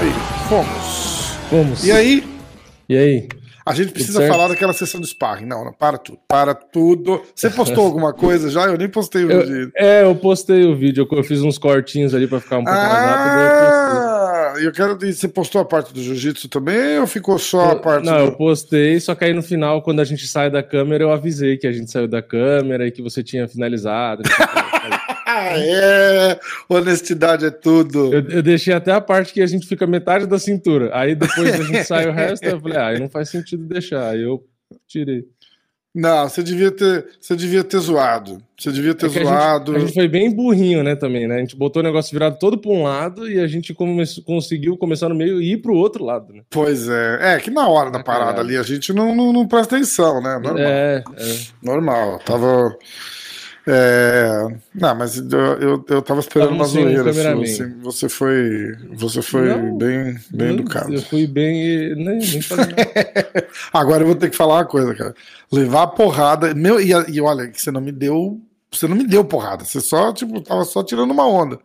Aí, fomos. Fomos. E aí, E aí? a gente precisa falar daquela sessão do sparring. Não, não, para tudo. Para tudo. Você postou alguma coisa já? Eu nem postei o Eu- vídeo. é, eu postei o vídeo, eu fiz uns cortinhos ali pra ficar um pouco mais rápido. Eu quero dizer, você postou a parte do jiu-jitsu também ou ficou só a parte Não, do... eu postei, só que aí no final, quando a gente sai da câmera, eu avisei que a gente saiu da câmera e que você tinha finalizado. Ah, é, honestidade é tudo. eu, eu deixei até a parte que a gente fica metade da cintura. Aí depois a gente sai o resto, eu falei, ah, não faz sentido deixar. Aí eu tirei. Não, você devia ter, você devia ter zoado. Você devia ter É que a zoado. gente, a gente foi bem burrinho, né, também, né? A gente botou o negócio virado todo para um lado e a gente come- conseguiu começar no meio e ir pro outro lado, né? Pois é. É que na hora da Ah, parada caralho. ali a gente não, não, não presta atenção, né? Normal. É, é. Normal. Tava. É... Não, mas eu, eu, eu tava esperando uma um zoeira. cameraman. assim. Você foi. Você foi Não, bem, bem Eu- educado. Eu fui bem nem, nem. Agora eu vou ter que falar uma coisa, cara. Levar a porrada. Meu, e, e olha, que você não me deu. Você não me deu porrada. Você só, tipo, tava só tirando uma onda.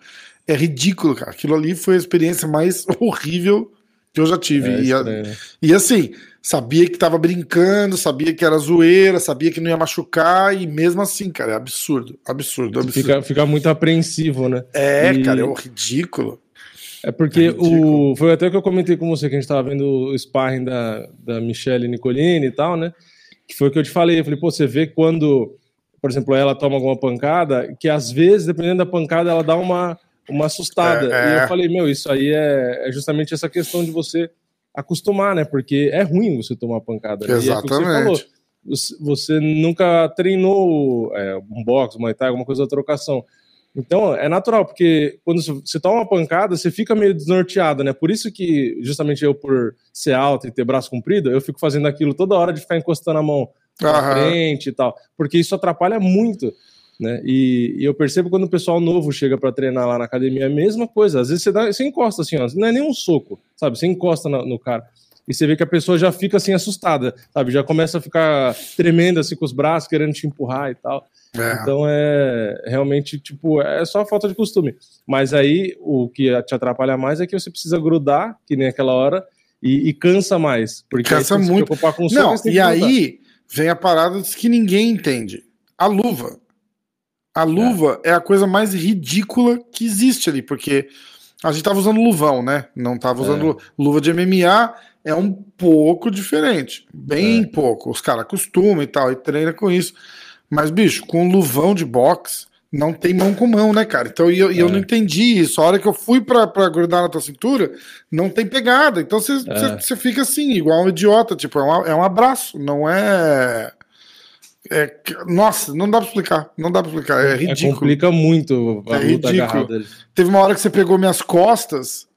É ridículo, cara. Aquilo ali foi a experiência mais horrível que eu já tive. É e, a- né? e assim, sabia que tava brincando, sabia que era zoeira, sabia que não ia machucar, e mesmo assim, cara, é absurdo. Absurdo, absurdo. Fica, fica muito apreensivo, né? É, E- cara, é ridículo. É porque É ridículo. o. Foi até o que eu comentei com você, que a gente tava vendo o sparring da, da Michelle Nicolini e tal, né? Que foi o que eu te falei. Eu falei, pô, você vê quando, por exemplo, ela toma alguma pancada, que às vezes, dependendo da pancada, ela dá uma, uma assustada. É, é. E eu falei, meu, isso aí é, é justamente essa questão de você acostumar, né? Porque é ruim você tomar pancada. Né? E é você Exatamente. falou. Você- nunca treinou é, um boxe, uma Muay alguma coisa da trocação. Então, é natural, porque quando você toma uma pancada, você fica meio desnorteado, né? Por isso que, justamente eu, por ser alto e ter braço comprido, eu fico fazendo aquilo toda hora de ficar encostando a mão Aham. frente e tal, porque isso atrapalha muito, né? E, e eu percebo quando o pessoal novo chega para treinar lá na academia, é a mesma coisa. Às vezes você, dá, você encosta assim, ó, não é nem um soco, sabe? Você encosta no, no cara. E você vê que a pessoa já fica assim assustada, sabe? Já começa a ficar tremenda assim com os braços, querendo te empurrar e tal. É. Então é realmente tipo, é só falta de costume. Mas aí o que te atrapalha mais é que você precisa grudar, que nem aquela hora, e, e cansa mais. Porque Cansa muito. Soco, Não, tem e aí vem a parada que ninguém entende. A luva. A luva é. a coisa mais ridícula que existe ali, porque a gente tava usando luvão, né? Não tava usando É. lu- luva de MMA, é um pouco diferente. Bem É. pouco. Os caras acostumam e tal, e treina com isso. Mas, bicho, com luvão de boxe, não tem mão com mão, né, cara? Então, e eu, eu É. não entendi isso. A hora que eu fui pra, pra grudar na tua cintura, não tem pegada. Então É. você fica assim, igual um idiota. Tipo, é um, é um abraço, não é. É nossa, não dá pra explicar. Não dá pra explicar. É É, ridículo. complica muito a É luta ridículo. agarrada. Teve uma hora que você pegou minhas costas,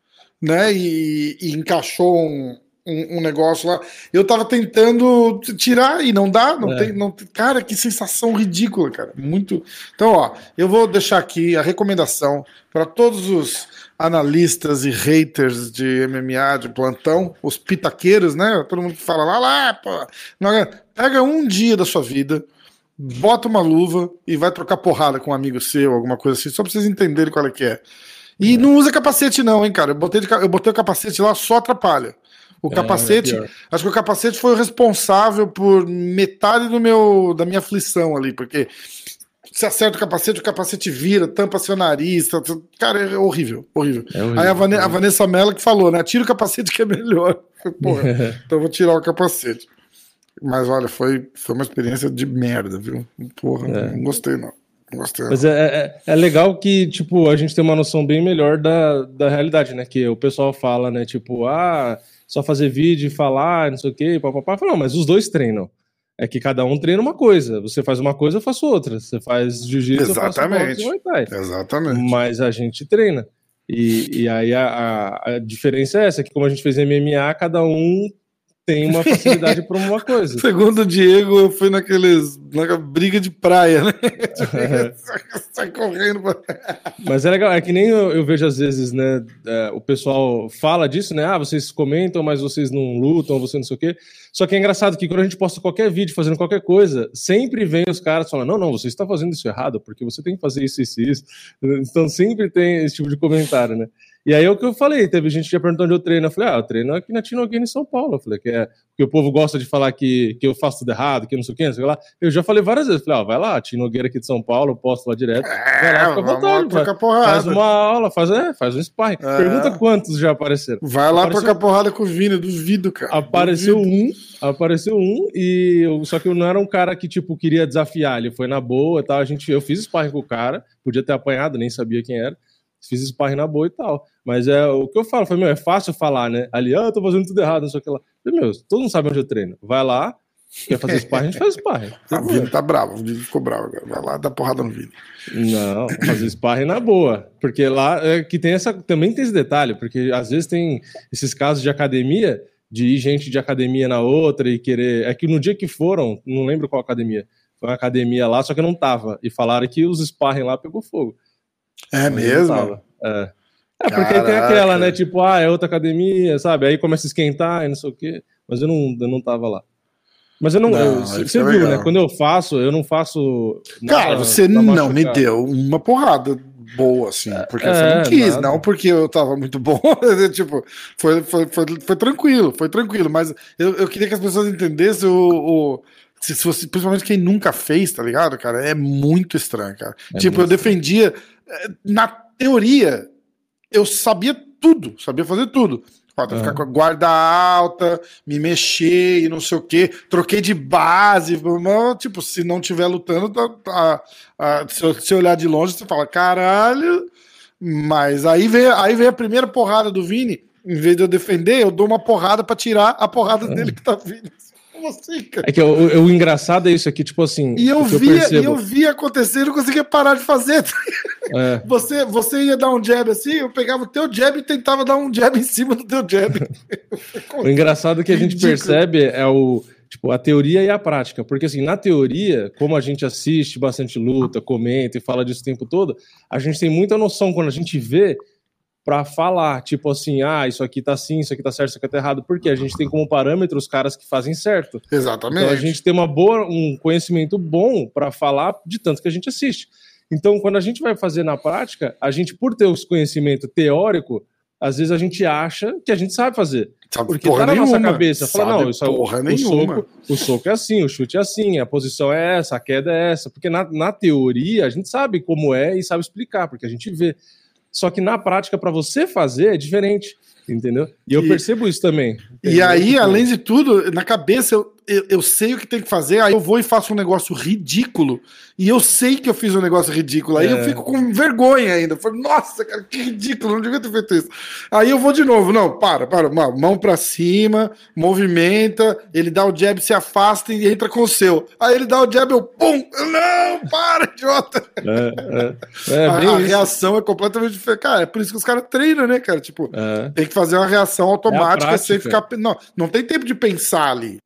né? E, e encaixou um, um, um negócio lá. Eu tava tentando tirar e não dá. Não É. tem, não, cara, que sensação ridícula, cara. Muito. Então, ó, eu vou deixar aqui a recomendação para todos os analistas e haters de MMA de plantão, os pitaqueiros, né? Todo mundo que fala lá, lá, pô. Não, pega um dia da sua vida. Bota uma luva e vai trocar porrada com um amigo seu, alguma coisa assim, só pra vocês entenderem qual é que é. E não usa capacete, não, hein, cara. Eu botei, de eu botei o capacete lá, só atrapalha. O É, capacete, é acho que o capacete foi o responsável por metade do meu, da minha aflição ali, porque você acerta o capacete, o capacete vira, tampa seu nariz. tá- tá- Cara, é horrível, horrível. É horrível. Aí a, Vane- a Vanessa Mello que falou, né? Tira o capacete que é melhor. Porra, então eu vou tirar o capacete. Mas olha, foi, foi uma experiência de merda, viu? Porra, É. não gostei, não. Gostei. Mas é, é, é legal que, tipo, a gente tem uma noção bem melhor da, da realidade, né? Que o pessoal fala, né? Tipo, ah, só fazer vídeo e falar, não sei o quê, papapá. Não, mas os dois treinam. É que cada um treina uma coisa. Você faz uma coisa, eu faço outra. Você faz jiu-jitsu, eu faço Exatamente. boxe. Exatamente. Mas a gente treina. E, e aí a, a, a diferença é essa, que como a gente fez MMA, cada um tem uma facilidade para uma coisa. Segundo o Diego, eu fui naqueles. na briga de praia, né? Sai correndo. Mas é legal, é que nem eu, eu vejo às vezes, né? é, o pessoal fala disso, né? Ah, vocês comentam, mas vocês não lutam, você não sei o quê. Só que é engraçado que quando a gente posta qualquer vídeo fazendo qualquer coisa, sempre vem os caras falando: não, não, você está fazendo isso errado, porque você tem que fazer isso, isso isso. Então sempre tem esse tipo de comentário, né? E aí é o que eu falei, teve gente que já perguntou onde eu treino. Eu falei, ah, eu treino aqui na Tino Game em São Paulo. Eu falei, que é que o povo gosta de falar que, que eu faço tudo errado, que não sei o que, não sei o que lá. Eu já falei várias vezes, falei, ó, vai lá, Tino Nogueira aqui de São Paulo, eu posto lá direto. Vai lá, É, fica à vontade, vai. porrada. Faz uma aula, faz, é, faz um sparring. É. Pergunta quantos já apareceram. Vai lá Apareceu- trocar porrada com o Vini, duvido, cara. Apareceu Duvido. um, apareceu um, e eu, só que eu não era um cara que, tipo, queria desafiar. Ele foi na boa e tal. A gente, eu fiz sparring com o cara, podia ter apanhado, nem sabia quem era. Fiz sparring na boa e tal. Mas é o que eu falo, foi, meu, é fácil falar, né? Ali, ah, eu tô fazendo tudo errado, não sei o que lá. Falei, meu, todo mundo sabe onde eu treino. Vai lá, quer fazer sparring, a gente faz sparring. Ah, o Vini tá bravo, o Vini ficou bravo agora. Vai lá dar porrada no Vini. Não, fazer sparring na boa. Porque lá é que tem essa. Também tem esse detalhe, porque às vezes tem esses casos de academia, de ir gente de academia na outra e querer. É que no dia que foram, não lembro qual academia, foi uma academia lá, só que eu não tava. E falaram que os sparring lá pegou fogo. É eu mesmo? É. É, porque tem Caraca. aquela, né? Tipo, ah, é outra academia, sabe? Aí começa a esquentar e não sei o quê. Mas eu não, eu não tava lá. Mas eu não. Não, eu- você é viu, legal. né? Quando eu faço, eu não faço. Cara, você não me deu uma porrada boa, assim, porque é, você não quis, nada. não porque eu tava muito bom. tipo, foi, foi, foi, foi tranquilo, foi tranquilo, mas eu, eu queria que as pessoas entendessem o. o- se se fosse, principalmente quem nunca fez, tá ligado, cara? É muito estranho, cara. É tipo, eu defendia. eh, Na teoria, eu sabia tudo, sabia fazer tudo. Ficar Aham. com a guarda alta, me mexer e não sei o quê. Troquei de base. mas, Tipo, se não tiver lutando, tá, tá- ah, se, eu olhar de longe, você fala, caralho. Mas aí veio, aí veio a primeira porrada do Vini. Em vez de eu defender, eu dou uma porrada pra tirar a porrada dele que tá vindo. Assim, cara? É que o, o- engraçado é isso aqui, tipo assim. E eu via, e percebo, eu via acontecer e não conseguia parar de fazer. é, Você, você ia dar um jab assim, eu pegava o teu jab e tentava dar um jab em cima do teu jab. o engraçado que a gente Ridículo. percebe é o. Tipo, a teoria e a prática. Porque, assim, na teoria, como a gente assiste bastante luta, comenta e fala disso o tempo todo, a gente tem muita noção quando a gente vê pra falar, tipo assim, ah, isso aqui tá assim, isso aqui tá certo, isso aqui tá errado, porque a gente tem como parâmetro os caras que fazem certo. Exatamente. Então a gente tem uma boa, um conhecimento bom para falar de tanto que a gente assiste. Então, quando a gente vai fazer na prática, a gente, por ter esse conhecimento teórico, às vezes a gente acha que a gente sabe fazer. Sabe Porque porra tá na nossa nenhuma. cabeça. Fala, Sabe não, isso é o, o soco, o soco é assim, o chute é assim, a posição é essa, a queda é essa. Porque na, na teoria a gente sabe como é e sabe explicar, porque a gente vê. Só que na prática, para você fazer, é diferente. Entendeu? E eu E- percebo isso também. E entendeu? aí, Tipo, além de tudo, na cabeça eu, eu, eu sei o que tem que fazer, aí eu vou e faço um negócio ridículo, e eu sei que eu fiz um negócio ridículo, aí É. eu fico com vergonha ainda. Eu Falo, Nossa, cara, que ridículo, não devia ter feito isso. Aí eu vou de novo, não, para, para, mão pra cima, movimenta, ele dá o jab, se afasta e entra com o seu. Aí ele dá o jab, eu pum, não, para, idiota. É, é, é a a reação é completamente diferente. Cara, é por isso que os caras treinam, né, cara? Tipo, É. tem que fazer uma reação automática prática. sem ficar. Não, não tem tempo de pensar ali.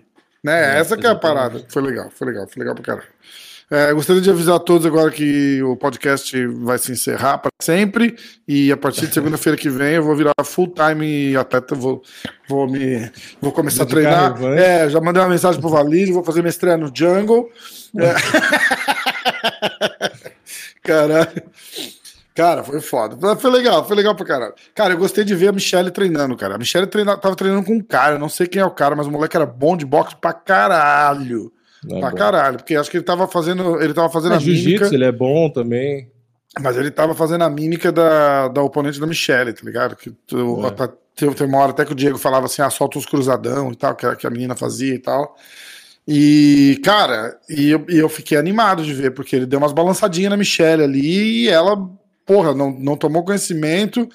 Né? É, Essa que é a parada. Foi legal, foi legal, foi legal pra caralho. É, gostaria de avisar a todos agora que o podcast vai se encerrar para sempre. E a partir de segunda-feira que vem eu vou virar full-time atleta. Vou, vou, me, vou começar a Dedicar treinar. revanche. É, já mandei uma mensagem pro Valide, vou fazer minha estreia no Jungle. É. Caralho. Cara, foi foda. Foi legal, foi legal pra caralho. Cara, eu gostei de ver a Michelle treinando, cara. A Michelle treina, tava treinando com um cara, eu não sei quem é o cara, mas o moleque era bom de boxe pra caralho. É pra bom. caralho, porque acho que ele tava fazendo, ele tava fazendo É, a mímica, ele é bom também. mas ele tava fazendo a mímica da, da oponente da Michelle, tá ligado? Que tu, É. tá- teve uma hora até que o Diego falava assim, ah, solta uns cruzadão e tal, que, a- que a menina fazia e tal. E, cara, e eu, e eu fiquei animado de ver, porque ele deu umas balançadinhas na Michelle ali e ela, porra, não, não tomou conhecimento,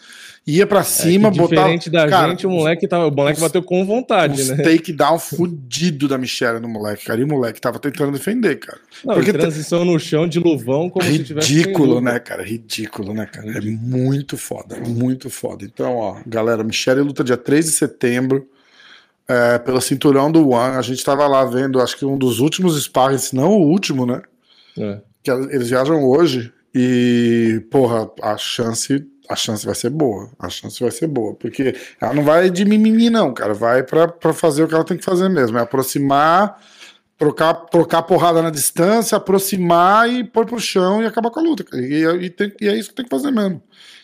ia pra cima, é botava. Diferente da cara, gente, o moleque, tava, o moleque bateu com vontade, um né? takedown fudido da Michelle no moleque, cara. E o moleque tava tentando defender, cara. Não, porque e transição no chão de luvão, como se tivesse. Ridículo, né, cara? Ridículo, né, cara? É muito foda, muito foda. Então, ó, galera, Michelle luta dia 3 de setembro é, pelo cinturão do One. A gente tava lá vendo, acho que um dos últimos sparring, se não o último, né? É. Que eles viajam hoje e, porra, a chance, a chance vai ser boa. A chance vai ser boa. Porque ela não vai de mimimi, não, cara. Vai pra, pra fazer o que ela tem que fazer mesmo. É aproximar, trocar, trocar porrada na distância, aproximar e pôr pro chão e acabar com a luta. E, e tem- e é isso que tem que fazer mesmo.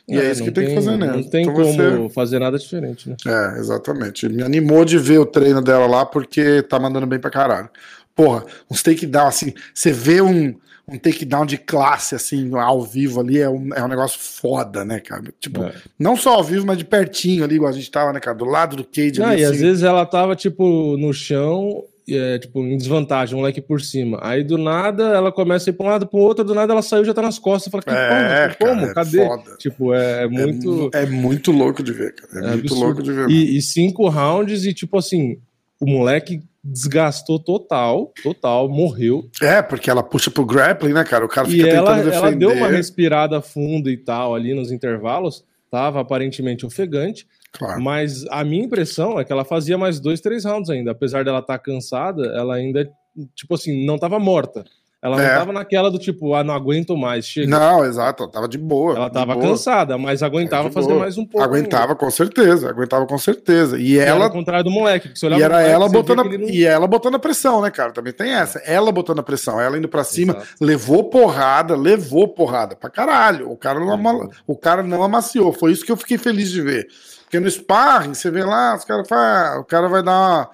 E é, isso não que tem, que fazer mesmo. Não tem Então como você- fazer nada diferente, né? é, exatamente. Me animou de ver o treino dela lá, porque tá mandando bem pra caralho. Porra, uns takedown, assim, você vê um, um takedown de classe, assim, ao vivo ali, é um, é um negócio foda, né, cara? Tipo, É. não só ao vivo, mas de pertinho ali, igual a gente tava, né, cara? Do lado do cage Não, ali, e assim. às vezes ela tava, tipo, no chão, é, tipo, em desvantagem, um moleque por cima. Aí do nada ela começa a ir pra um lado pro outro, do nada ela saiu já tá nas costas. Fala, que É, porra, que como? cara, é Cadê? foda. Tipo, é, É muito. mu- É, muito louco de ver, cara. É, é muito absurdo. louco de ver. E, e cinco rounds e, tipo assim, o moleque desgastou total, total, morreu. É, porque ela puxa pro grappling, né, cara? O cara E fica ela, tentando ela deu uma defender. respirada funda e tal ali nos intervalos. Tava aparentemente ofegante, Claro. mas a minha impressão é que ela fazia mais dois, três rounds ainda. Apesar dela estar cansada, ela ainda, tipo assim, não tava morta. Ela É. não tava naquela do tipo, ah, não aguento mais, chega. Não, exato, ela tava de boa. ela de tava boa. cansada, mas aguentava fazer boa. mais um pouco. ainda. Aguentava com certeza, aguentava com certeza. E E era ela ao contrário do moleque, que você olhava E era moleque, ela botando a, não- e ela botando a pressão, né, cara? Também tem essa. Ela botando a pressão, ela indo pra cima, Exato. levou porrada, levou porrada pra caralho. O cara, não ama- o cara não amaciou. Foi isso que eu fiquei feliz de ver. Porque no sparring, você vê lá, os caras falam, ah, o cara vai dar uma,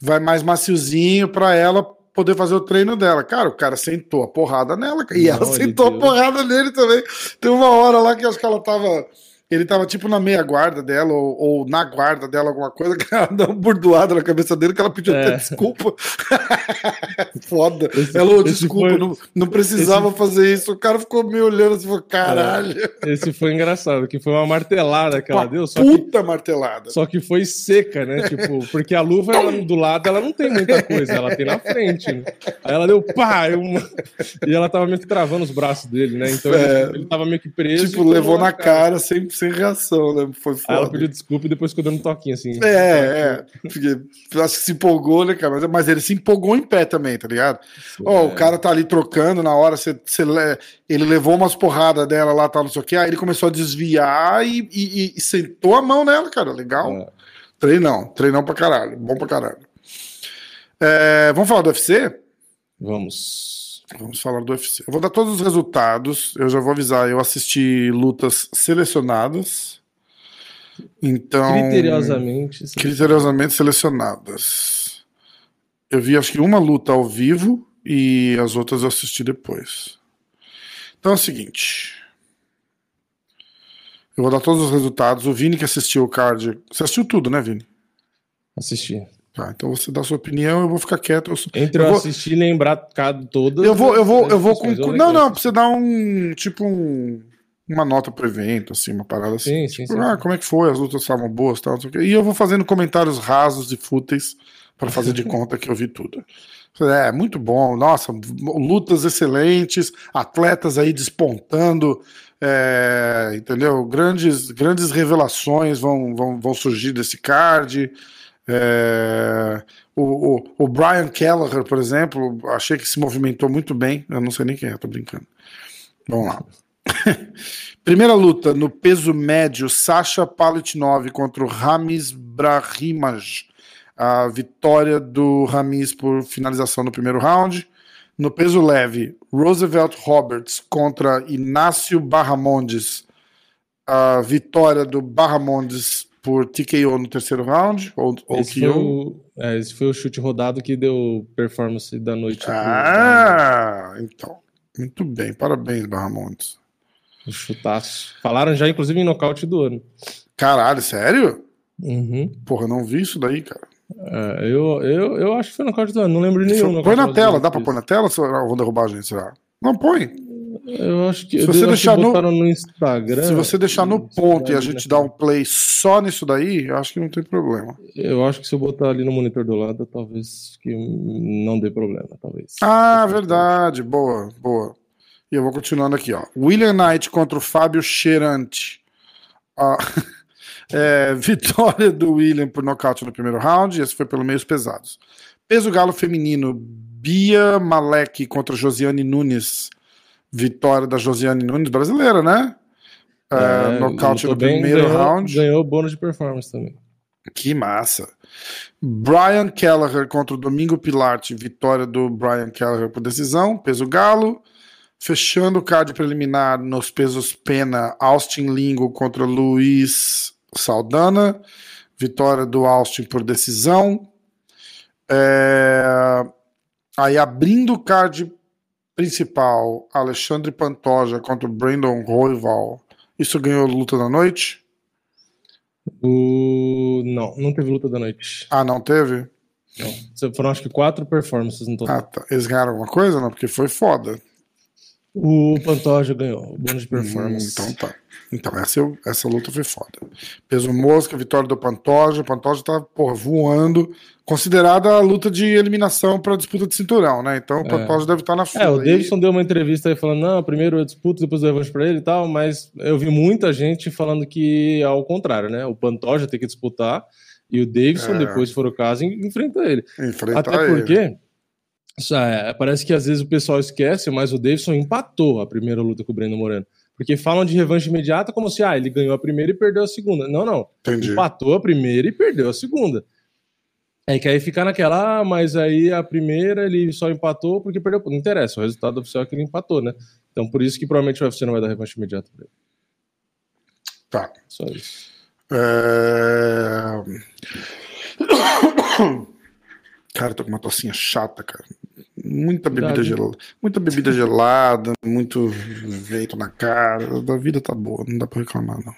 vai mais maciozinho pra ela poder fazer o treino dela. Cara, o cara sentou a porrada nela, e Não, ela sentou a deu. porrada nele também. Tem uma hora lá que acho que ela tava ele tava tipo na meia guarda dela, ou, ou na guarda dela, alguma coisa, que ela deu uma burdoada na cabeça dele, que ela pediu até É. desculpa. Foda. Esse- ela, "Ô, esse desculpa, foi- não, não precisava fazer isso. O cara ficou me olhando assim, falou, caralho. Esse foi engraçado, que foi uma martelada que ela Uma deu, só que, puta martelada. só que foi seca, né? Tipo, porque a luva ela, do lado ela não tem muita coisa, ela tem na frente. Né? Aí ela deu pá, eu- e ela tava meio que travando os braços dele, né? Então É. ele, ele tava meio que preso. Tipo, levou na cara, sem, sem reação, né? Foi Aí ela foda. pediu desculpa e depois ficou dando um toquinho assim. É, é. Porque, acho que se empolgou, né, cara? Mas, mas ele se empolgou em pé também, tá ligado? Ó, o cara tá ali trocando na hora, você le- ele levou umas porradas dela lá, tal, não sei o que, aí ele começou a desviar e, e- e sentou a mão nela, cara. Legal. É. Treinão, treinão pra caralho, bom pra caralho. É, vamos falar do UFC? Vamos. Vamos falar do UFC. Eu vou dar todos os resultados. Eu já vou avisar. Eu assisti lutas selecionadas. Então. Criteriosamente. Criteriosamente selecionadas. Eu vi acho que uma luta ao vivo e as outras eu assisti depois. Então é o seguinte. Eu vou dar todos os resultados. O Vini que assistiu o card. Você assistiu tudo, né, Vini? Assistir. Tá, então você dá sua opinião, eu vou ficar quieto. Eu, sou- Entre eu eu, vou- assistir e lembrar cada todas. eu vou, eu vou, eu vou eu Não, não, pra você dar um. Tipo um. Uma nota pro evento, assim, uma parada assim. Sim, sim, Tipo, sim. ah, como é que foi? As lutas estavam boas, tal. E eu vou fazendo comentários rasos e fúteis para fazer de conta que eu vi tudo. É, muito bom. Nossa, lutas excelentes, atletas aí despontando, é, entendeu? Grandes, grandes revelações vão, vão, vão surgir desse card. É, o, o, o Brian Kelleher, por exemplo, achei que se movimentou muito bem. Eu não sei nem quem é, tô brincando. Vamos lá. Primeira luta no peso médio, Sasha Palitnov contra o Ramis Brahimaj. A vitória do Ramis por finalização no primeiro round. No peso leve, Roosevelt Roberts contra Inácio Barramondes. A vitória do Barramondes por TKO no terceiro round, ou, ou Esse foi, o, é, esse foi o chute rodado que deu performance da noite. pro- Ah, então. Muito bem, parabéns, Barramondes. O chutaço. Falaram já, inclusive, em nocaute do ano. Caralho, sério? Uhum. Porra, eu não vi isso daí, cara. É, eu, eu, eu acho que foi nocaute do ano, não lembro nenhum. Põe na tela, dá pra pôr na tela ou vão derrubar a gente, será? Não, põe. Eu acho que se você deixar no, no, Instagram. Se você deixar no ponto e a gente dar um play só nisso daí, eu acho que não tem problema. Eu acho que se eu botar ali no monitor do lado, talvez que não dê problema, talvez. Ah, verdade. Boa, boa. E eu vou continuando aqui, ó. William Knight contra o Fábio Cheirante. Ah, é, vitória do William por nocaute no primeiro round. Esse foi pelo meios pesados. Peso galo feminino. Bia Malek contra Josiane Nunes. Vitória da Josiane Nunes, brasileira, né? É, é, nocaute no primeiro ganhou, round. Ganhou bônus de performance também. Que massa. Brian Kelleher contra o Domingo Pilate. Vitória do Brian Kelleher por decisão. Peso galo. Fechando o card preliminar nos pesos pena. Austin Lingo contra Luiz Saldana. Vitória do Austin por decisão. É... Aí abrindo o card principal, Alexandre Pantoja contra o Brandon Royval. Isso ganhou luta da noite? O... Não, não teve luta da noite. Ah, não teve? Não. Foram acho que quatro performances no total. Ah, tá. Eles ganharam alguma coisa? Não, porque foi foda. O Pantoja ganhou, o bônus de performance. Hum, então tá. Então, essa, essa luta foi foda. Peso mosca, vitória do Pantoja. O Pantoja tá, porra, voando. Considerada a luta de eliminação para disputa de cinturão, né? Então o é. Pantoja deve estar tá na fila. É, o Davidson aí. deu uma entrevista aí falando: não, primeiro eu disputo, depois eu revanche para ele e tal. Mas eu vi muita gente falando que ao contrário, né? O Pantoja tem que disputar e o Davidson, é. depois, se for o caso, enfrenta ele. Enfrenta Até porque. Ele é, parece que às vezes o pessoal esquece, mas o Davidson empatou a primeira luta com o Breno Moreno. Porque falam de revanche imediata como se ah, ele ganhou a primeira e perdeu a segunda. Não, não. Entendi. Empatou a primeira e perdeu a segunda. É que aí fica naquela, ah, mas aí a primeira ele só empatou porque perdeu. Não interessa, o resultado oficial é que ele empatou, né? Então por isso que provavelmente o UFC não vai dar revanche imediata pra ele. Tá. Só isso. É... Cara, tô com uma tocinha chata, cara. Muita bebida gelada. Muita bebida gelada, muito vento na cara. A vida tá boa, não dá pra reclamar, não.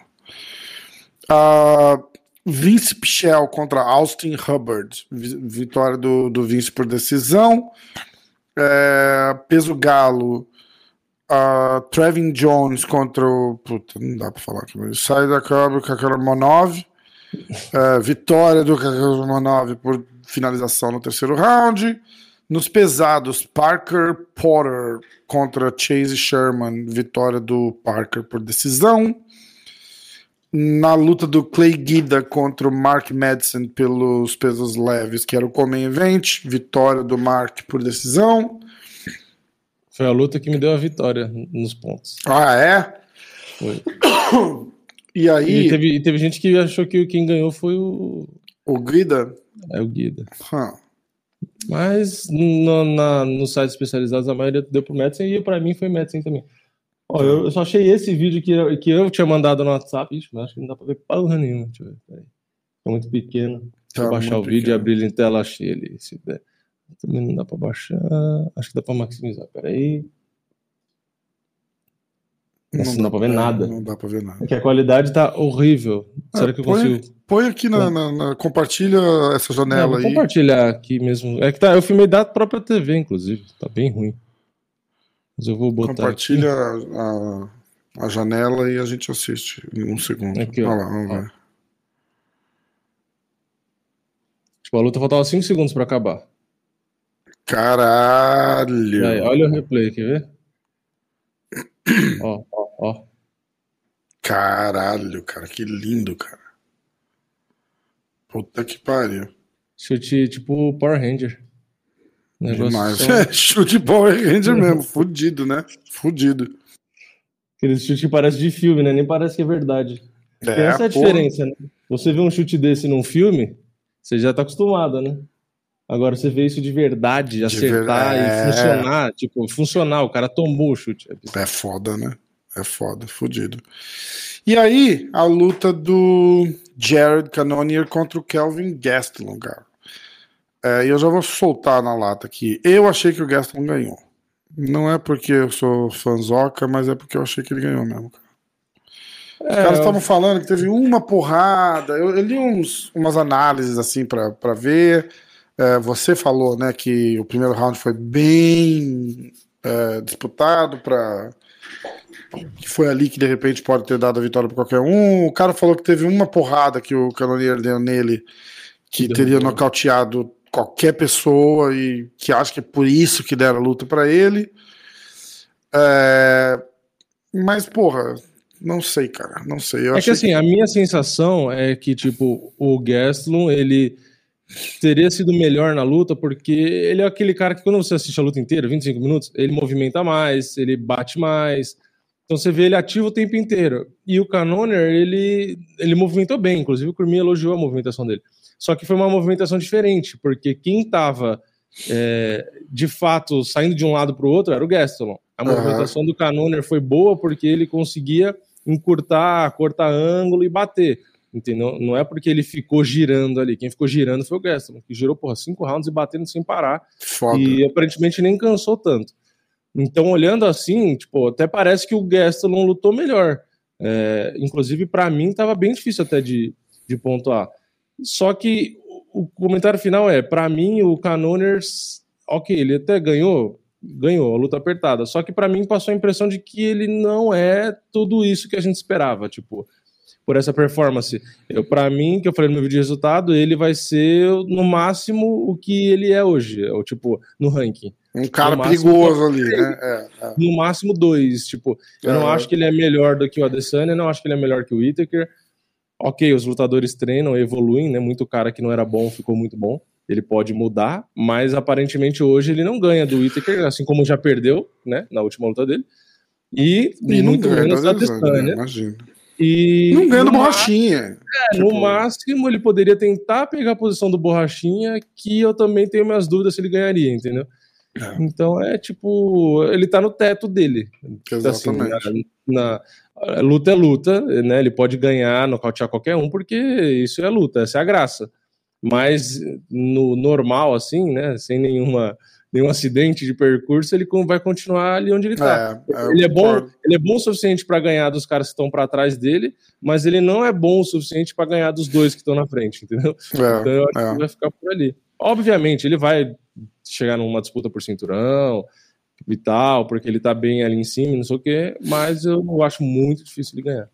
Uh, Vince Pichel contra Austin Hubbard. Vitória do, do Vince por decisão. É, peso galo. Uh, Trevin Jones contra o. Puta, não dá pra falar aqui, sai da câmera com a Monov. É, vitória do Kakaromanov por finalização no terceiro round. Nos pesados, Parker Potter contra Chase Sherman, vitória do Parker por decisão. Na luta do Clay Guida contra o Mark Madison pelos pesos leves, que era o Comen Event, vitória do Mark por decisão. Foi a luta que me deu a vitória nos pontos. Ah, é? Foi. E aí. E teve, teve gente que achou que quem ganhou foi o. O Guida? É o Guida. Mas no, na, nos sites especializados a maioria deu pro Madsen e para mim foi Madsen também. Ó, eu, eu, só achei esse vídeo que eu, que eu tinha mandado no WhatsApp. Ixi, mas acho que não dá pra ver porra nenhuma. Deixa eu ver. Tá muito pequeno. Deixa eu tá baixar o vídeo pequeno. e abrir ele em tela cheia ali. Se der. Também não dá pra baixar. Acho que dá pra maximizar. Peraí. Nossa, não, não dá pra ver nada. Não dá pra ver nada. É que a qualidade tá horrível. É, Será que eu põe, consigo. Põe aqui na, na, na Compartilha essa janela não, aí. compartilhar aqui mesmo. É que tá, eu filmei da própria TV, inclusive. Tá bem ruim. Mas eu vou botar. Compartilha a, a, janela e a gente assiste em um segundo. Aqui, ó. Olha lá, vamos ó. ver. Tipo, a luta faltava 5 segundos pra acabar. Caralho! Aí, olha o replay, quer ver? ó, ó. Caralho, cara, que lindo, cara. Puta que pariu. Chute tipo Power Ranger. Demais. Só... É, chute Power Ranger mesmo, fudido, né? Fudido. Aquele chute que parece de filme, né? Nem parece que é verdade. É, essa é a porra. diferença, né? Você vê um chute desse num filme, você já tá acostumado, né? Agora você vê isso de verdade, de acertar ver... é... e funcionar, tipo, funcionar, o cara tomou o chute. É foda, né? É foda, fudido. E aí, a luta do Jared Cannonier contra o Kelvin Gastelum, cara. É, e eu já vou soltar na lata aqui. Eu achei que o Gastelum ganhou. Não é porque eu sou fanzoca, mas é porque eu achei que ele ganhou mesmo, cara. Os caras estavam falando que teve uma porrada. Eu, eu li uns, umas análises assim para ver. É, você falou né, que o primeiro round foi bem é, disputado para que foi ali que de repente pode ter dado a vitória para qualquer um. O cara falou que teve uma porrada que o Canonier deu nele que Deu teria nocauteado qualquer pessoa e que acho que é por isso que deram a luta para ele. É... Mas, porra, não sei, cara, não sei. Eu é que assim, a minha sensação é que, tipo, o Gastelum, ele teria sido melhor na luta porque ele é aquele cara que quando você assiste a luta inteira, 25 minutos, ele movimenta mais, ele bate mais, então você vê ele ativo o tempo inteiro. E o Canoner, ele, ele movimentou bem, inclusive o Curmi elogiou a movimentação dele. Só que foi uma movimentação diferente, porque quem estava é, de fato saindo de um lado para o outro era o Gastelum. A uhum. movimentação do Canoner foi boa porque ele conseguia encurtar, cortar ângulo e bater. Entendeu? Não é porque ele ficou girando ali. Quem ficou girando foi o Gastelum, que girou porra, cinco rounds e batendo sem parar. Foda. E aparentemente nem cansou tanto. Então, olhando assim, tipo, até parece que o Gastelum lutou melhor. É, inclusive, para mim, estava bem difícil até de, de pontuar. Só que o comentário final é: para mim, o Canoners, ok, ele até ganhou, ganhou a luta apertada. Só que para mim passou a impressão de que ele não é tudo isso que a gente esperava. Tipo, por essa performance. Eu, para mim, que eu falei no meu vídeo de resultado, ele vai ser no máximo o que ele é hoje, é o tipo no ranking. Um cara perigoso ali, né? É, é. No máximo dois, tipo, eu não é. acho que ele é melhor do que o Adesanya, não acho que ele é melhor que o Whittaker. Ok, os lutadores treinam, evoluem, né? Muito cara que não era bom ficou muito bom. Ele pode mudar, mas aparentemente hoje ele não ganha do Whittaker, assim como já perdeu, né? Na última luta dele. E, e muito menos da Adesanya. Né? Imagina. E não ganha do Borrachinha. É, tipo... No máximo, ele poderia tentar pegar a posição do Borrachinha, que eu também tenho minhas dúvidas se ele ganharia, entendeu? É. Então é tipo, ele tá no teto dele. Exatamente. Assim, na, na, luta é luta, né? Ele pode ganhar, nocautear qualquer um, porque isso é luta, essa é a graça. Mas no normal, assim, né? Sem nenhuma nenhum acidente de percurso, ele vai continuar ali onde ele está. É, é, ele, é bom, ele é bom o suficiente para ganhar dos caras que estão para trás dele, mas ele não é bom o suficiente para ganhar dos dois que estão na frente, entendeu? É, então eu acho é. que vai ficar por ali. Obviamente, ele vai chegar numa disputa por cinturão e tal, porque ele tá bem ali em cima, não sei o quê, mas eu acho muito difícil de ganhar.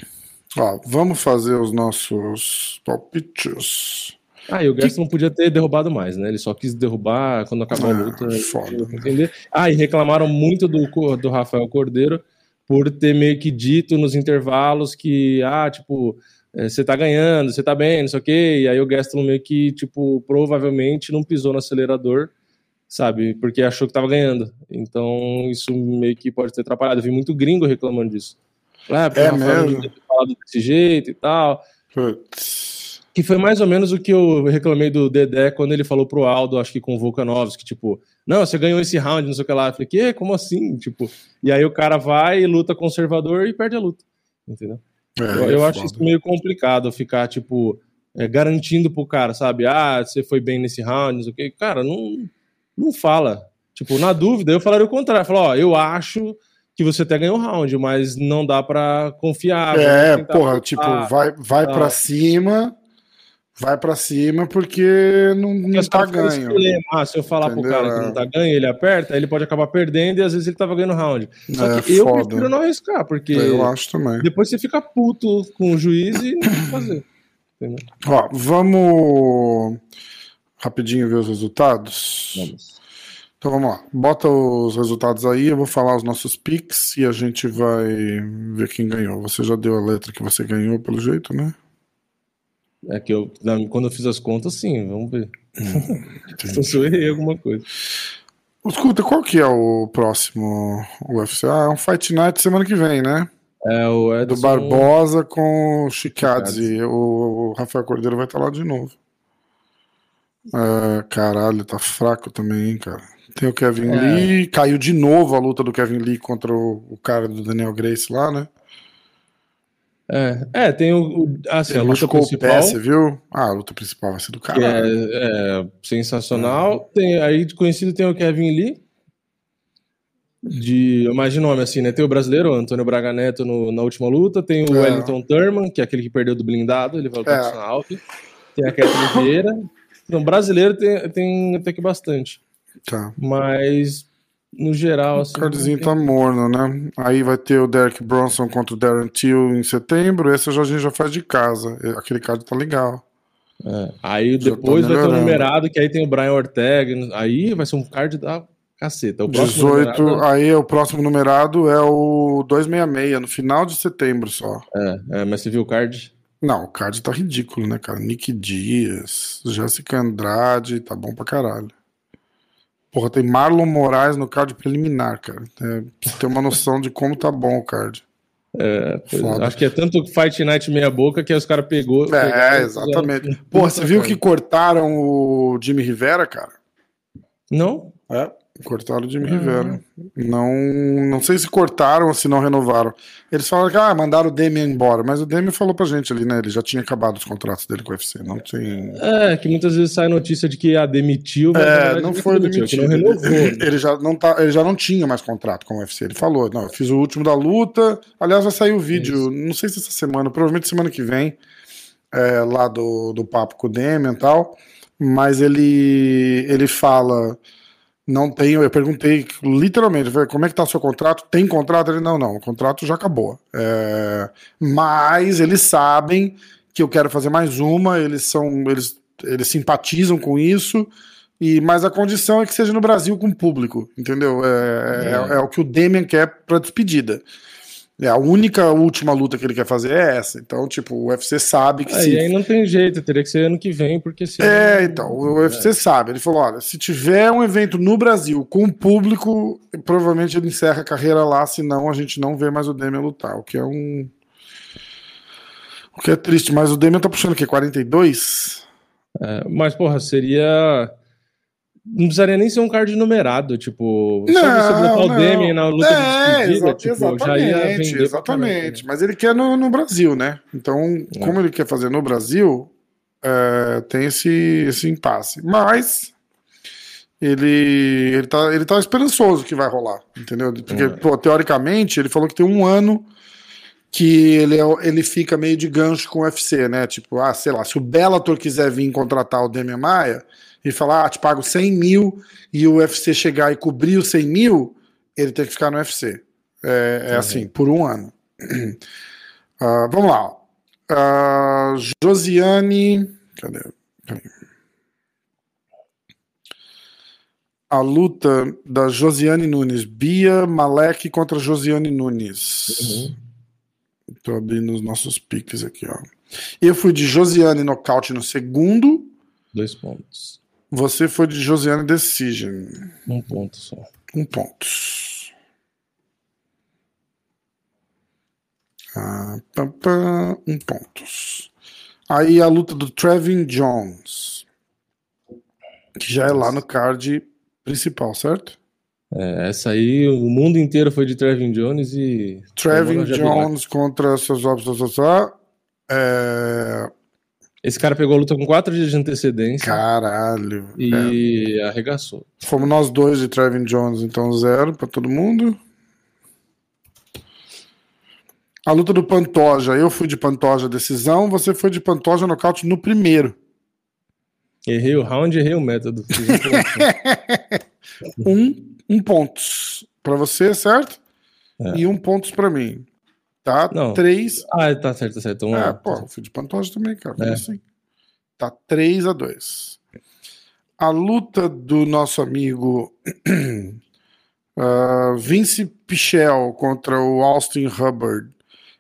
Ó, vamos fazer os nossos palpites. Ah, e o Gerson que... não podia ter derrubado mais, né? Ele só quis derrubar quando acabou ah, a luta. Foda. Entender. Ah, e reclamaram muito do, do Rafael Cordeiro por ter meio que dito nos intervalos que, ah, tipo, é, você tá ganhando, você tá bem, não sei o quê. E aí o Gaston meio que, tipo, provavelmente não pisou no acelerador, sabe? Porque achou que tava ganhando. Então isso meio que pode ter atrapalhado. Eu vi muito gringo reclamando disso. Ah, é mesmo? Falado desse jeito e tal. Putz. Que foi mais ou menos o que eu reclamei do Dedé quando ele falou pro Aldo, acho que com o Volkanovski, tipo, não, você ganhou esse round, não sei o que lá. Eu falei, que? Como assim? Tipo, e aí o cara vai, luta conservador e perde a luta. Entendeu? É, eu, eu é acho isso meio complicado ficar, tipo, é, garantindo pro cara, sabe? Ah, você foi bem nesse round, não sei o que. Cara, não, não fala. Tipo, na dúvida, eu falaria o contrário. Falo, ó, eu acho que você até ganhou o round, mas não dá para confiar. É, porra, tipo, vai, vai para cima vai para cima porque não, não tá ganho. Ah, se eu falar Entendeu? pro cara que não tá ganho, ele aperta, ele pode acabar perdendo e às vezes ele tava ganhando round. Só é, que eu foda. prefiro não arriscar, porque eu acho também. depois você fica puto com o juiz e não tem fazer. Entendeu? Ó, vamos rapidinho ver os resultados. Vamos. Então vamos lá, bota os resultados aí, eu vou falar os nossos picks e a gente vai ver quem ganhou. Você já deu a letra que você ganhou, pelo jeito, né? É que eu, quando eu fiz as contas, sim, vamos ver. Hum, se eu errei alguma coisa. Escuta, qual que é o próximo UFC? Ah, é um Fight Night semana que vem, né? É o Edson... Do Barbosa com o Chicadze. O, o Rafael Cordeiro vai estar lá de novo. É, caralho, tá fraco também, hein, cara. Tem o Kevin é. Lee, caiu de novo a luta do Kevin Lee contra o, o cara do Daniel Grace lá, né? É, é, tem o. o assim, a luta principal. você viu? Ah, a luta principal vai ser do cara. É, é, sensacional. Tem, aí de conhecido tem o Kevin Lee. de mais de nome, assim, né? Tem o brasileiro, o Antônio Braga Neto no, na última luta, tem o É. Wellington Thurman, que é aquele que perdeu do blindado, ele vai lutar É. com o. Tem a Kathleen Vieira. Então, brasileiro tem, tem até que bastante. Tá. Mas, no geral, assim. O cardzinho não tá tem- morno, né? Aí vai ter o Derek Bronson contra o Darren Till em setembro. Esse já- a gente já faz de casa. Aquele card tá legal. É. Aí Já tá depois vai ter o numerado, que aí tem o Brian Ortega. Aí vai ser um card da caceta. O próximo 18, numerado- aí o próximo numerado é o 266, no final de setembro só. É, é, mas você viu o card? Não, o card tá ridículo, né, cara? Nick Dias, Jéssica Andrade, tá bom pra caralho. Porra, tem Marlon Moraes no card preliminar, cara. É, você ter uma noção de como tá bom o card. É, é. Acho que é tanto Fight Night meia boca que os caras pegou. É, e exatamente. fizeram Pô, você viu que cortaram o Jimmy Rivera, cara? Não? É, cortaram o Jimmy Uhum. Rivera. Não, não sei se cortaram ou se não renovaram. Eles falaram que ah, mandaram o Demian embora, mas o Demian falou pra gente ali, né? Ele já tinha acabado os contratos dele com o UFC. Não tem. É, que muitas vezes sai notícia de que ah, demitiu, mas É, não foi demitido. não renovou. né? Ele, já não tá, ele já não tinha mais contrato com o UFC. Ele falou, não, eu fiz o último da luta. Aliás, vai sair o vídeo, não sei se essa semana, provavelmente semana que vem, é, lá do, do papo com o Demian e tal. Mas ele ele fala, não tenho. Eu perguntei literalmente, como é que tá o seu contrato? Tem contrato? Ele não, não, o contrato já acabou. É, mas eles sabem que eu quero fazer mais uma. Eles são, eles eles simpatizam com isso. E, mas a condição é que seja no Brasil com público, entendeu? É, é- é o que o Demian quer pra despedida. É a única última luta que ele quer fazer é essa. Então, tipo, o UFC sabe que Aí, se aí não tem jeito, teria que ser ano que vem, porque se é, então, o UFC sabe. Ele falou: olha, se tiver um evento no Brasil com público, provavelmente ele encerra a carreira lá, senão a gente não vê mais o Demian lutar. O que é um. O que é triste, mas o Demian tá puxando o quê? 42? É, mas, porra, seria. Não precisaria nem ser um card numerado, tipo, só você botar o Demian na luta de é, despedida, exa- tipo, exatamente, exatamente. né? Mas ele quer no, no Brasil, né? Então, como ele quer fazer no Brasil, é, tem esse, esse impasse. Mas ele, ele, tá, ele tá esperançoso que vai rolar, entendeu? Porque, É. pô, teoricamente, ele falou que tem um ano que ele, é- ele fica meio de gancho com o UFC, né? Tipo, ah, sei lá, se o Bellator quiser vir contratar o Demian Maia e falar, ah, te pago 100 mil e o UFC chegar e cobrir os 100 mil, ele tem que ficar no UFC. É, é assim, por um ano. Ah, vamos lá. Ah, Josiane. Cadê? A luta da Josiane Nunes. Bia Malek contra Josiane Nunes. Tô abrindo os nossos piques aqui, ó. Eu fui de Josiane nocaute no segundo. Dois pontos. Você foi de Josiane Decision. Um ponto só. Um ponto. Ah, um ponto. Aí a luta do Trevin Jones. Que já é lá no card principal, certo? É, essa aí, o mundo inteiro foi de Trevin Jones e. Trevin. Jones contra seus óbvios. É... Esse cara pegou a luta com quatro dias de antecedência Caralho. É. e arregaçou. Fomos nós dois de Trevin Jones, então zero pra todo mundo. A luta do Pantoja, eu fui de Pantoja decisão, você foi de Pantoja nocaute no primeiro. Errei o round, errei o método. Um ponto. Um, pontos pra você, certo? É. E um pontos pra mim. Tá? Não. Três. ah, tá certo, tá certo. Um, É, pô, eu fui de Pantoja também, cara. É. Assim. Tá 3 a 2 A luta do nosso amigo ah, Vince Pichel contra o Austin Hubbard.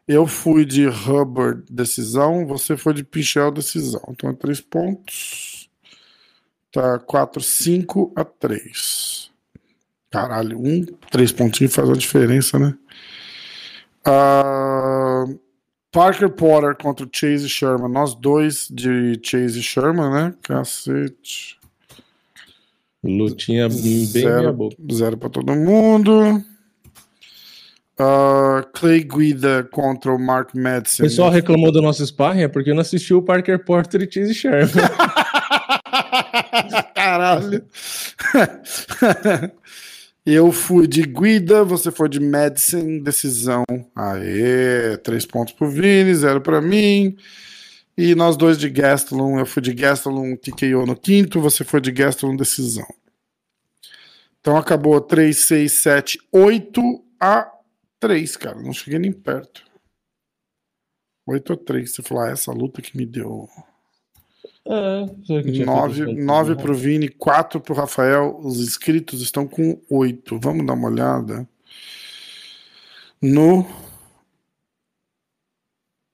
Eu fui de Hubbard decisão, você foi de Pichel decisão. Então é 3 pontos. Tá 4, 5 a 3. Caralho, um, três pontinhos faz uma diferença, né? Ah, Parker Porter contra o Chase Sherman. Nós dois de Chase Sherman, né? Cacete. Lutinha bem Zero, boca. zero pra todo mundo. Ah, Clay Guida contra o Mark O Madsen. pessoal reclamou do nosso sparring é porque não assistiu o Parker Porter e Chase Sherman. Caralho. Eu fui de Guida, você foi de Medicine, decisão. Aê, três pontos pro Vini, zero pra mim. E nós dois de Gastelum, eu fui de Gastelum, TKO no quinto, você foi de Gastelum, decisão. Então acabou 3, 6, 7, 8 a 3, cara. Não cheguei nem perto. 8 a 3. Você falou, ah, essa luta que me deu. É, já que tinha 9, feito isso 9 antes, pro Vini, 4 pro Rafael. Os inscritos estão com 8. Vamos dar uma olhada no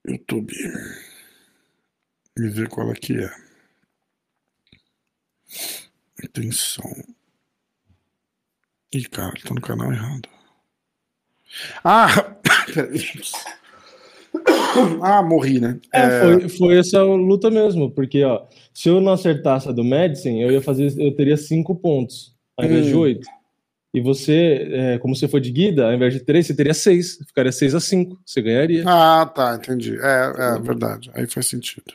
YouTube. E ver qual é que é. Atenção. Ih, cara, tô no canal errado. Ah! peraí. ah, morri, né? É, Foi, foi essa luta mesmo, porque ó, se eu não acertasse a do Medicine, eu ia fazer, eu teria 5 pontos, ao invés de Hum. 8. E você, é, como você foi de Guida, ao invés de 3, você teria 6. Ficaria 6 a 5. Você ganharia. Ah, tá, entendi. É, é verdade. Aí faz sentido.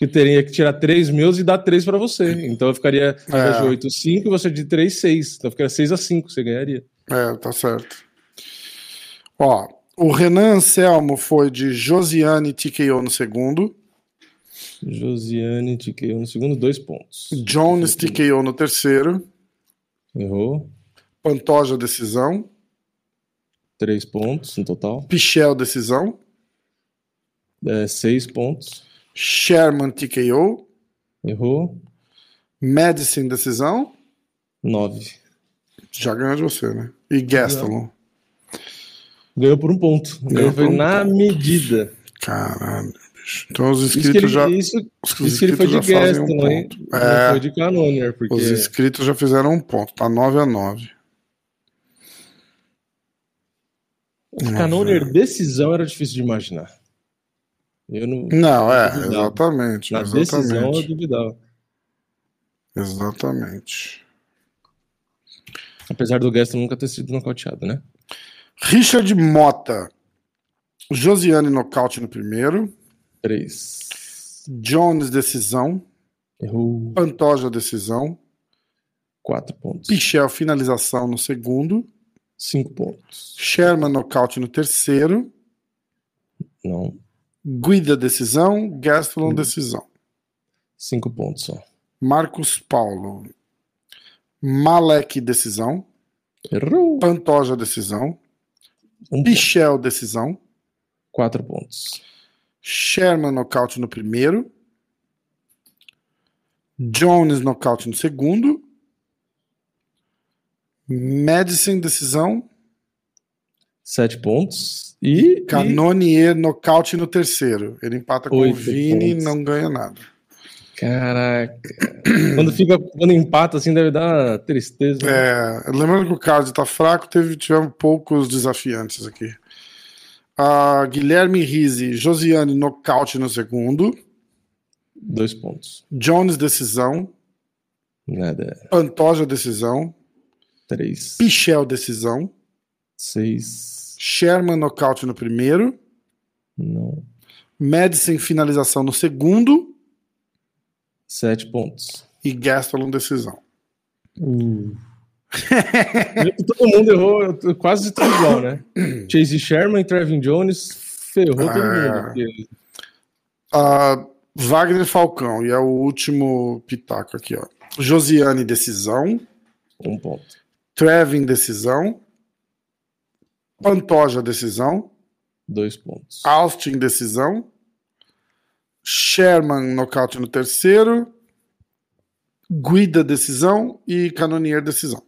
Que teria que tirar 3 meus e dar 3 pra você. Então eu ficaria, ao invés de É. 8, 5, e você de 3, 6. Então ficaria 6 a 5, você ganharia. É, tá certo. Ó, o Renan Anselmo foi de Josiane TKO no segundo, Josiane TKO no segundo, 2 pontos. Jones TKO no terceiro, Errou. Pantoja decisão, 3 pontos no total. Pichel decisão, 6 pontos. Sherman TKO, Errou. Medicine decisão, 9. já ganhou de você, né? E Gastelum. Ganhou por um ponto. Ganhou foi um na medida. Caralho, bicho. Então os inscritos já. isso, os isso que ele foi de inscritos Gaston, um hein? ponto. É. foi de Canonier, porque Os inscritos já fizeram um ponto, tá 9 a 9 Canonier decisão era difícil de imaginar. Eu não, Não, é, Duvidava. exatamente. na decisão eu Exatamente. duvidava. Exatamente. Apesar do Gaston nunca ter sido nocauteado, né? Richard Mota. Josiane nocaute no primeiro. 3. Jones decisão. Errou Pantoja decisão. 4 pontos. Pichel finalização no segundo. 5 pontos. Sherman nocaute no terceiro. Não. Guida decisão. Gastelum Hum. decisão. 5 pontos só. Marcos Paulo. Malek decisão. Errou. Pantoja decisão. Um Pichel decisão. 4 pontos. Sherman nocaute no primeiro. Jones nocaute no segundo. Medicine decisão. 7 pontos. E. e Canonier nocaute no terceiro. Ele empata com o Oito Vini e não ganha nada. Caraca. quando fica. Quando empata assim, deve dar tristeza. né? É, lembrando que o card tá fraco, teve, tivemos poucos desafiantes aqui. Ah, Guilherme Rizzi, Josiane nocaute no segundo. Dois pontos. Jones decisão. Nada. Pantoja decisão. Três. Pichel decisão. Seis. Sherman nocaute no primeiro. Não. Medicine finalização no segundo. Sete pontos. E Gastelum decisão. Uh. todo mundo errou, quase tudo igual, né? Chase Sherman, Trevin Jones ferrou todo É. mundo. Ah, Wagner Falcão, e é o último pitaco aqui, ó. Josiane decisão. Um ponto. Trevin decisão. Pantoja decisão. Dois pontos. Austin decisão. Sherman nocaute no terceiro. Guida decisão e Canonier decisão.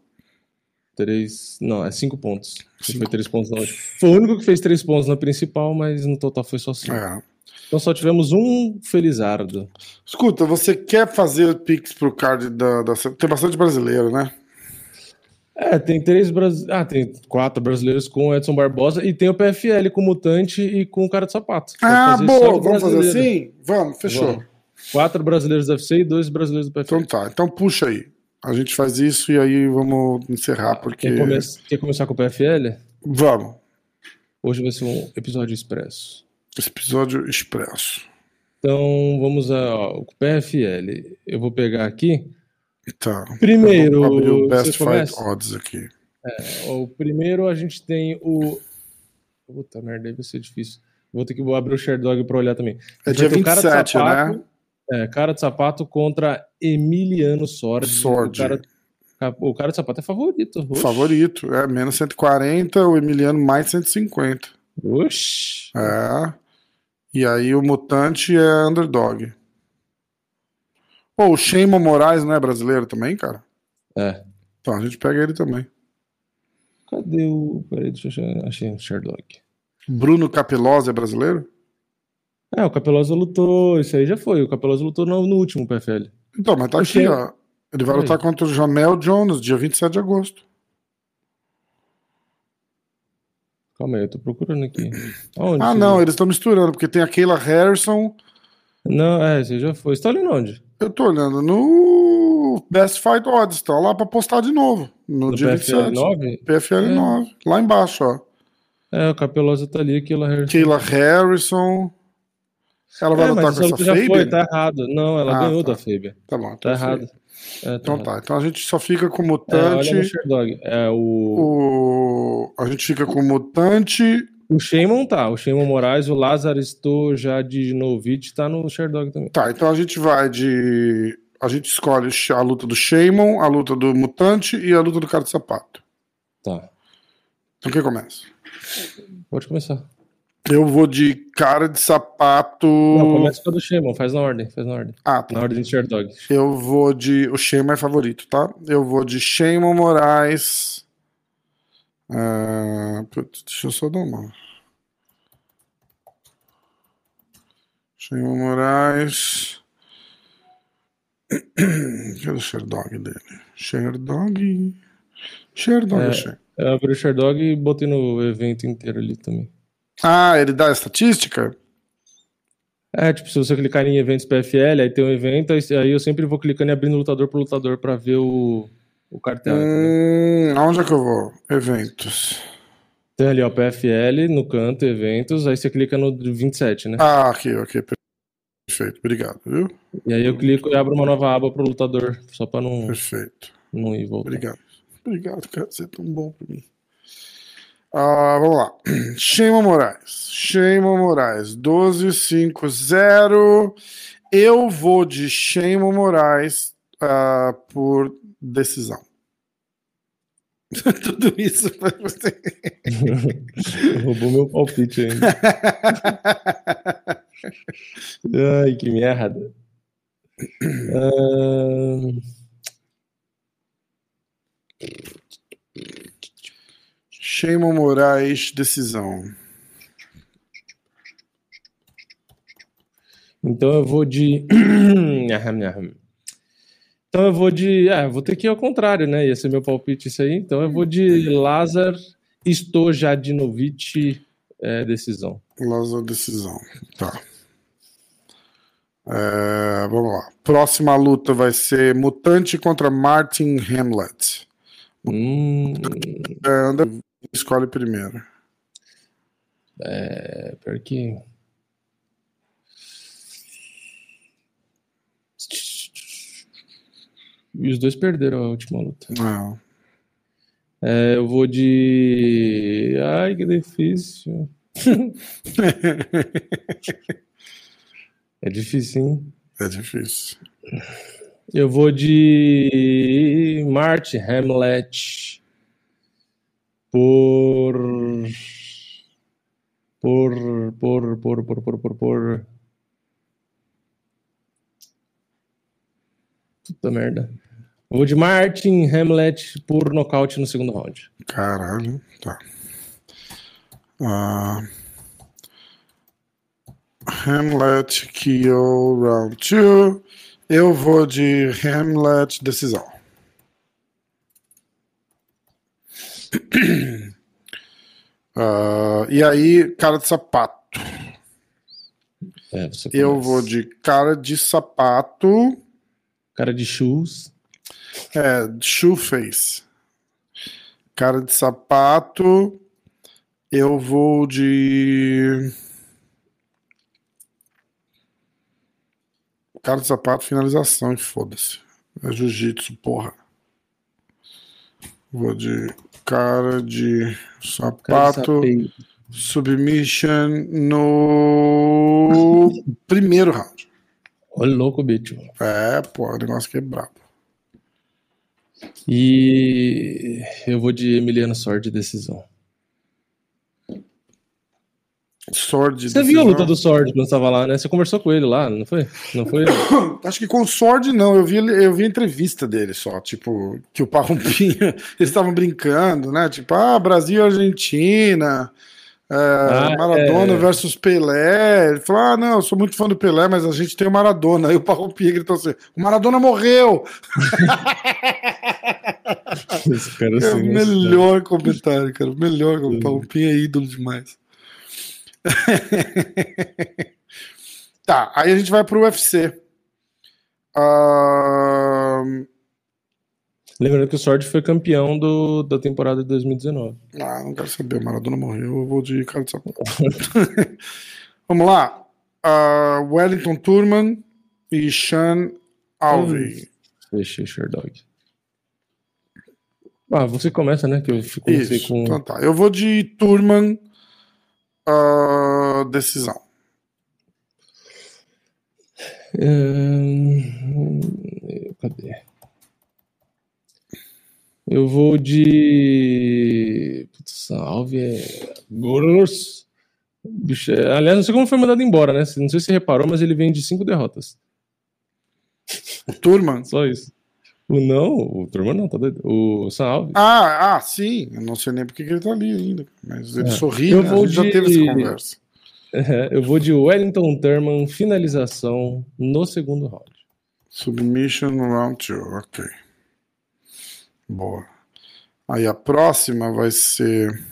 Três. Não, é cinco pontos. Cinco Foi três pontos na última. Foi o único que fez três pontos na principal, mas no total foi só cinco. É. Então só tivemos um Felizardo. Escuta, você quer fazer pix pro card da, da. Tem bastante brasileiro, né? É, tem três brasileiros. Ah, tem quatro brasileiros com o Edson Barbosa e tem o PFL com o Mutante e com o cara de sapato. Ah, boa! Vamos fazer assim? Vamos, fechou. Vamos. Quatro brasileiros do UFC e dois brasileiros do PFL. Então tá, então puxa aí. A gente faz isso e aí vamos encerrar, porque. Quer, come- quer começar com o PFL? Vamos. Hoje vai ser um episódio expresso. Esse episódio expresso. Então vamos ao PFL. Eu vou pegar aqui. Tá. Primeiro, vou abrir o Best começa? Fight Odds aqui. É, o primeiro a gente tem o. Puta merda, aí vai ser difícil. Vou ter que abrir o Sherdog pra olhar também. É dia Vai ter o cara de 27, sapato, né? É, cara de sapato contra Emiliano Sordi. Sordi. O cara, o cara de sapato é favorito. Oxe. Favorito. É menos 140, o Emiliano mais 150. Oxi. É. E aí o Mutante é underdog. Pô, o Sheima Moraes não é brasileiro também, cara? É. Então a gente pega ele também. Cadê o. Peraí, deixa eu achar. Achei o Sherdog. Bruno Capelosa é brasileiro? É, o Capelosa lutou. Isso aí já foi. O Capelosa lutou no, no último PFL. Então, mas tá O aqui, ó. Ele vai lutar contra o Jamel Jones, dia 27 de agosto. Calma aí, eu tô procurando aqui. Aonde Ah, não, viu? eles estão misturando, porque tem a Kayla Harrison. Não, é, você já foi. Você tá olhando onde? Eu tô olhando no Best Fight Odds, tá lá pra postar de novo. No, No dia PFL 27. 9? PFL É. 9. Lá embaixo, ó. É, o Capelosa tá ali, aquilo é. Kayla Harrison. Ela vai É, lutar com essa já Fabian? foi, tá errado. Não, ela Ah, ganhou tá. da Fabian. Tá bom. Tá então errado. É, tá Então errado. tá. Então a gente só fica com o É, Mutante. olha no Sherdog. É, o, o... A gente fica com o Mutante. O Sheimon tá. O Sheimon Moraes, o Lázaro Stojadinovic tá no Sherdog também. Tá, então a gente vai de. A gente escolhe a luta do Shaman, a luta do Mutante e a luta do cara de sapato. Tá. Então quem começa? Pode começar. Eu vou de cara de sapato. Não, começa com a do Sheimon. Faz na ordem. Faz na ordem. Ah, tá. Na ordem de Sherdog. Eu vou de. O Shaman é favorito, tá? Eu vou de Shaman Moraes. Ah, putz, deixa eu só dar uma. Shaman Moraes. Cadê o Sherdog dele? Sherdog. Sherdog, É. Eu abri o Sherdog e botei no evento inteiro ali também. Ah, ele dá estatística? É, tipo, se você clicar em eventos PFL, aí tem um evento, aí aí eu sempre vou clicando e abrindo lutador por lutador pra ver o, o cartel. entendeu? Hum, aonde é que eu vou? Eventos. Tem ali, ó, PFL no canto, eventos, aí você clica no 27, né? Ah, aqui, ok. Perfeito, obrigado, viu? E aí eu clico e abro uma nova aba pro lutador, só pra não, Perfeito. não ir e voltar. Obrigado. Obrigado, cara. Você é tão bom pra mim. Ah, vamos lá. Sheima Moraes. Sheima Moraes. 12-5-0. Eu vou de Sheima Moraes ah, por decisão. Tudo isso pra você. Roubou meu palpite ainda. Ai, que merda. Ahn, Sheima Moraes, decisão. Então eu vou de. Então eu vou de. Eu vou ter que ir ao contrário, né? Ia ser meu palpite isso aí. Então eu vou de Lazar Stojadinovic é, decisão. Lázaro, decisão. Tá. É, vamos lá. Próxima luta vai ser Mutante contra Martin Hamlet. Hum, É, anda, escolhe primeiro. é, pior que. E os dois perderam a última luta. Não. É, eu vou de. Ai, que difícil. é difícil, hein? É difícil. Eu vou de. Marte Hamlet. Por. Por. Por. Por. Por. Por. Por. por... Puta merda. Eu vou de Martin Hamlet por nocaute no segundo round. Caralho. Tá. Ah, Hamlet, KO, round 2. Eu vou de Hamlet, decisão. Ah, e aí, cara de sapato. É, Eu vou de cara de sapato. Cara de shoes. É, shoe face. Cara de sapato. Eu vou de. Cara de sapato, finalização e foda-se. É jiu-jitsu, porra. Vou de cara de Cara, sapato sapei. submission no primeiro round. Olha louco, bicho. É, pô, o negócio aqui é brabo. E eu vou de Emiliano Sword decisão. Sword. Você viu a decisão. luta do Sword quando estava lá, né? Você conversou com ele lá, não foi? Não foi? Acho que com o Sword não, eu vi, eu vi a entrevista dele só, tipo, que o Parrumpinha, eles estavam brincando, né? Tipo, ah, Brasil e Argentina, é, Maradona é. versus Pelé. Ele falou, ah, não, eu sou muito fã do Pelé, mas a gente tem o Maradona. Aí o Parrumpinha gritou assim, o Maradona morreu! Cara É o assim, melhor comentário, cara, o melhor, o Parrumpinha é ídolo demais. tá, aí a gente vai pro UFC. Ahn, Lembrando que o Sword foi campeão do, da temporada de 2019. Ah, não quero saber. O Maradona morreu. Eu vou de cara de sapato. Vamos lá. Ah, Wellington Turman e Sean Alvey. Fechei, Sherdog. Ah, você começa, né? Que eu fico comecei Isso. com. Então tá. Eu vou de Turman. ah, decisão. Hum, Cadê? Eu vou de. Putz, salve é. Gross. Bicho, é- Aliás, não sei como foi mandado embora, né? Não sei se você reparou, mas ele vem de cinco derrotas. O Turman. Só isso. O não, o turma não, tá doido. O Salve. Ah, ah, sim. Eu não sei nem porque que ele tá ali ainda. Mas ele É. sorri, Eu né? vou A gente já de- teve essa conversa. É, eu vou de Wellington Thurman, finalização no segundo round. Submission round 2. Ok. Boa. Aí a próxima vai ser.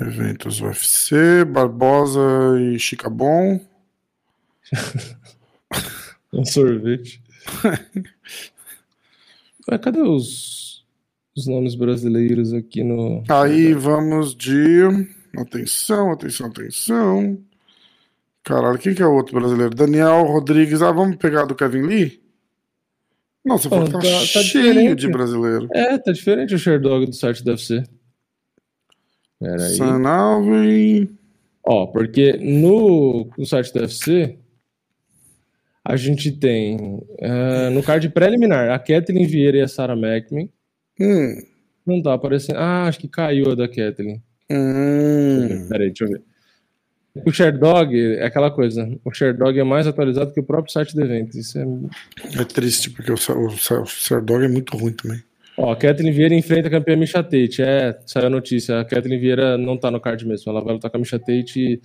Eventos UFC, Barbosa e Chicabon. Um sorvete. Ué, cadê os, os nomes brasileiros aqui no. Aí vamos de. Atenção, atenção, atenção. Caralho, quem que é o outro brasileiro? Daniel Rodrigues. Ah, vamos pegar do Kevin Lee? Não, você falou que tá, tá- cheio diferente. de brasileiro. É, tá diferente o Sherdog do site do UFC. Pera aí. San Alvin. Ó, porque no, no site do UFC a gente tem eh, no card preliminar a Kathleen Vieira e a Sarah McMinn. Hum. Não tá aparecendo. Ah, acho que caiu a da Kathleen. Hum. Peraí, deixa eu ver. O Sherdog é aquela coisa. O Sherdog é mais atualizado que o próprio site do evento. Isso é. É triste, porque o, o, o Serdog é muito ruim também. Ó, a Kathleen Vieira enfrenta a campeã Misha Tate. É, saiu a notícia. A Kathleen Vieira não tá no card mesmo. Ela vai lutar com a Misha Tate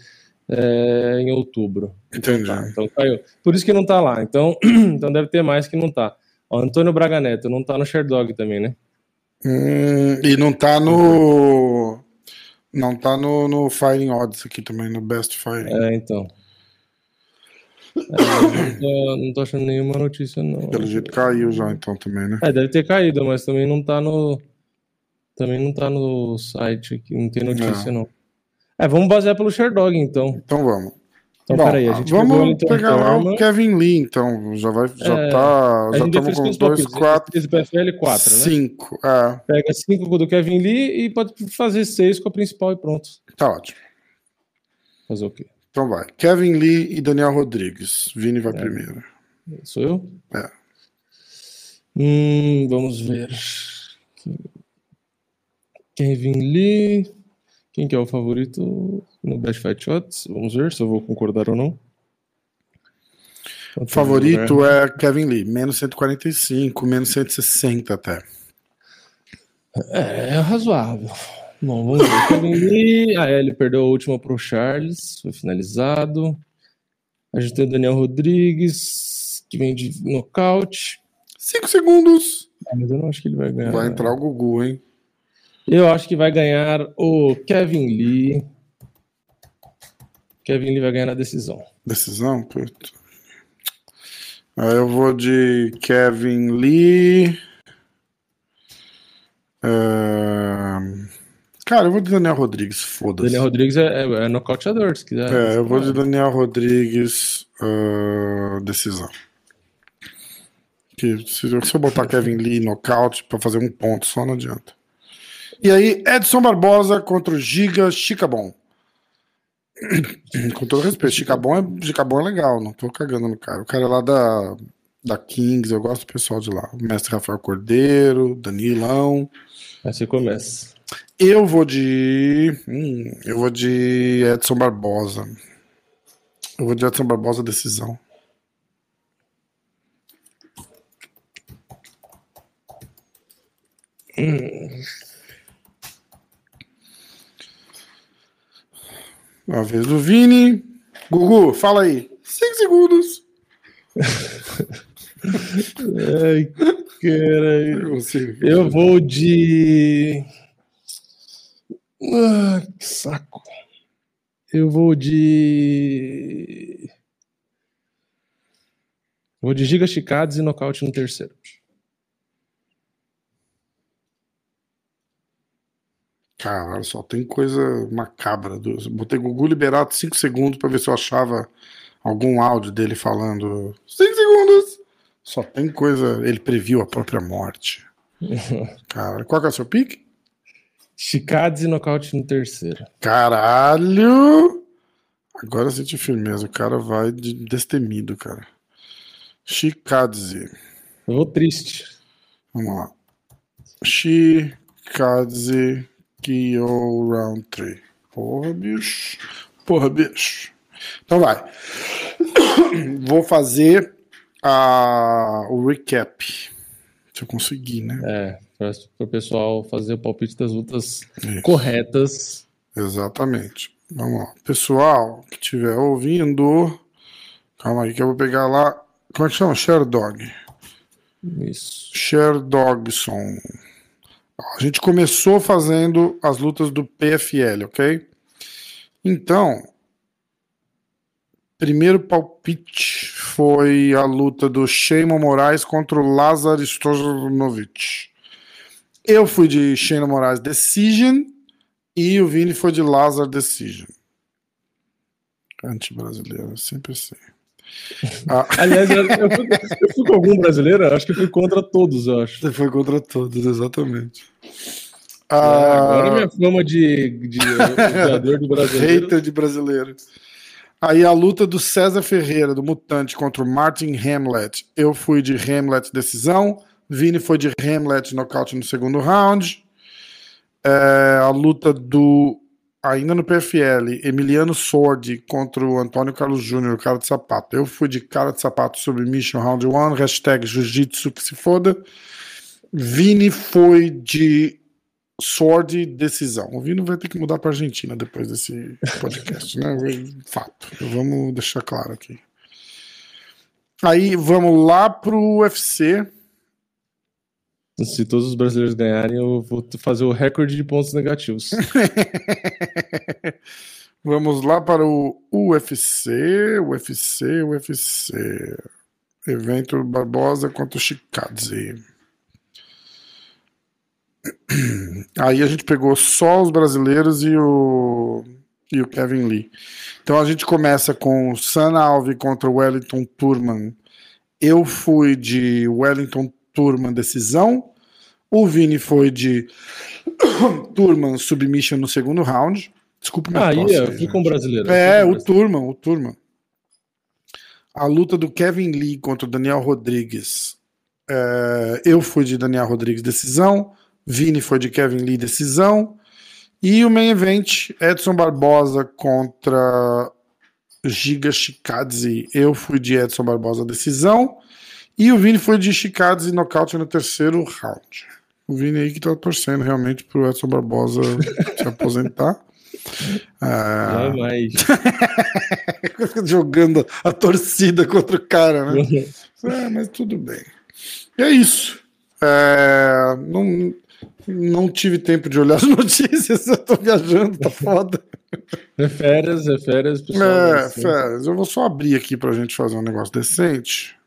é, em outubro. Entendi. Tá, então caiu. Por isso que não tá lá. Então, então deve ter mais que não tá. Ó, Antônio Braga Neto não tá no Sherdog também, né? Hum, e não tá no. Não tá no, no Fighting Odds aqui também, no Best Fighting. É, então. É, não, tô, não tô achando nenhuma notícia, não. Pelo jeito caiu já, então também, né? É, deve ter caído, mas também não tá no. Também não tá no site aqui, não tem notícia, não. É, vamos basear pelo Sherdog, então. Então vamos. Então, Bom, peraí, a gente vamos Wellington pegar lá o Kevin Lee, então. Já vai. Já É, tá. Já estamos com quantos 2, palpites? 4, Fez o PFL 4, né? 5. É, Pega 5 do Kevin Lee e pode fazer 6 com a principal e pronto. tá ótimo. Fazer o quê? Então vai. Kevin Lee e Daniel Rodrigues. Vini É. vai primeiro. Sou eu? É. Hum, vamos ver. Kevin Lee. Quem que é o favorito no Best Fight Shots? Vamos ver se eu vou concordar ou não. O favorito é Kevin Lee, menos 145, menos 160 até. É, é razoável. Bom, vamos ver. Kevin Lee. Ah, é, ele perdeu a última pro Charles. Foi finalizado. A gente tem o Daniel Rodrigues, que vem de nocaute. 5 segundos. Ah, Mas eu não acho que ele vai ganhar. Vai entrar o Gugu, hein? Eu acho que vai ganhar o Kevin Lee. Kevin Lee vai ganhar na decisão. Decisão? Puta. Aí eu vou de Kevin Lee. É, Cara, eu vou de Daniel Rodrigues, foda-se. Daniel Rodrigues é, é, é nocauteador, se quiser. É, eu vou de Daniel Rodrigues, ah, decisão. Que se, se eu botar Kevin Lee nocaute pra fazer um ponto só, não adianta. E aí, Edson Barbosa contra o Giga Chicabon. Com todo respeito, Chicabon é, Chicabon é legal, não tô cagando no cara. O cara é lá da, da Kings, eu gosto do pessoal de lá. O mestre Rafael Cordeiro, Danilão. Aí você começa. Eu vou de. Hum, eu vou de Edson Barbosa. Eu vou de Edson Barbosa decisão. Hum. Uma vez do Vini. Gugu, fala aí. Cinco segundos. Ai, caralho. Eu vou de. Ah, que saco. Eu vou de. Vou de Giga Chicados e nocaute no terceiro. Caralho, só tem coisa macabra. Botei Gugu Liberato 5 segundos pra ver se eu achava algum áudio dele falando 5 segundos. Só tem coisa. Ele previu a própria morte. Cara, qual que é o seu pique? Chicados e nocaute no terceiro. Caralho! Agora senti firmeza. O cara vai de destemido, cara. Chikadze. Eu vou triste. Vamos lá. Chikadze Kyo Round 3. Porra, bicho. Porra, bicho. Então vai. Vou fazer a, o recap. Se eu conseguir, né? É, para o pessoal fazer o palpite das lutas Isso. corretas. Exatamente. Vamos lá. Pessoal que estiver ouvindo. Calma aí que eu vou pegar lá. Como é que chama? Sherdog. Isso. Sherdogson. A gente começou fazendo as lutas do PFL, ok? Então, primeiro palpite foi a luta do Sheyman Moraes contra o Lazar Stojanovic. Eu fui de Sheyman Moraes Decision e o Vini foi de Lazar Decision. Anti-brasileiro, sempre assim. Ah. Aliás, eu fui, eu fui, com algum brasileiro? Acho que fui contra todos, eu acho. Você foi contra todos, exatamente. É, ah, agora minha fama de, de jogador de brasileiro. Hater de brasileiro. Aí a luta do César Ferreira, do Mutante, contra o Martin Hamlet. Eu fui de Hamlet decisão. Vini foi de Hamlet nocaute no segundo round. É, a luta do ainda no PFL, Emiliano Sordi contra o Antônio Carlos Júnior, cara de sapato. Eu fui de cara de sapato Mission Round 1, hashtag Jiu-Jitsu que se foda. Vini foi de Sword decisão. O Vini vai ter que mudar para Argentina depois desse podcast, né? Fato. Vamos deixar claro aqui. Aí vamos lá pro UFC. Se todos os brasileiros ganharem, eu vou fazer o recorde de pontos negativos. Vamos lá para o UFC, UFC, UFC. Evento Barbosa contra Chikadze. Aí a gente pegou só os brasileiros e o, e o Kevin Lee. Então a gente começa com Sana Alves contra Wellington Turman. Eu fui de Wellington Turman decisão. O Vini foi de Turman submission no segundo round. Desculpa minha ah, tosse, eu fui com o brasileiro. É, o Turman, o Turman. A luta do Kevin Lee contra o Daniel Rodrigues. É, eu fui de Daniel Rodrigues decisão. Vini foi de Kevin Lee decisão. E o main event, Edson Barbosa contra Giga Chikadze. Eu fui de Edson Barbosa decisão. E o Vini foi de Chikadze e nocaute no terceiro round. O Vini aí que tá torcendo realmente pro Edson Barbosa se aposentar. Ah, Jamais. Jogando a torcida contra o cara, né? é, mas tudo bem. E é isso. É, não, não tive tempo de olhar as notícias, eu tô viajando, tá foda. É férias, é férias, pessoal. É, férias. Eu vou só abrir aqui pra gente fazer um negócio decente.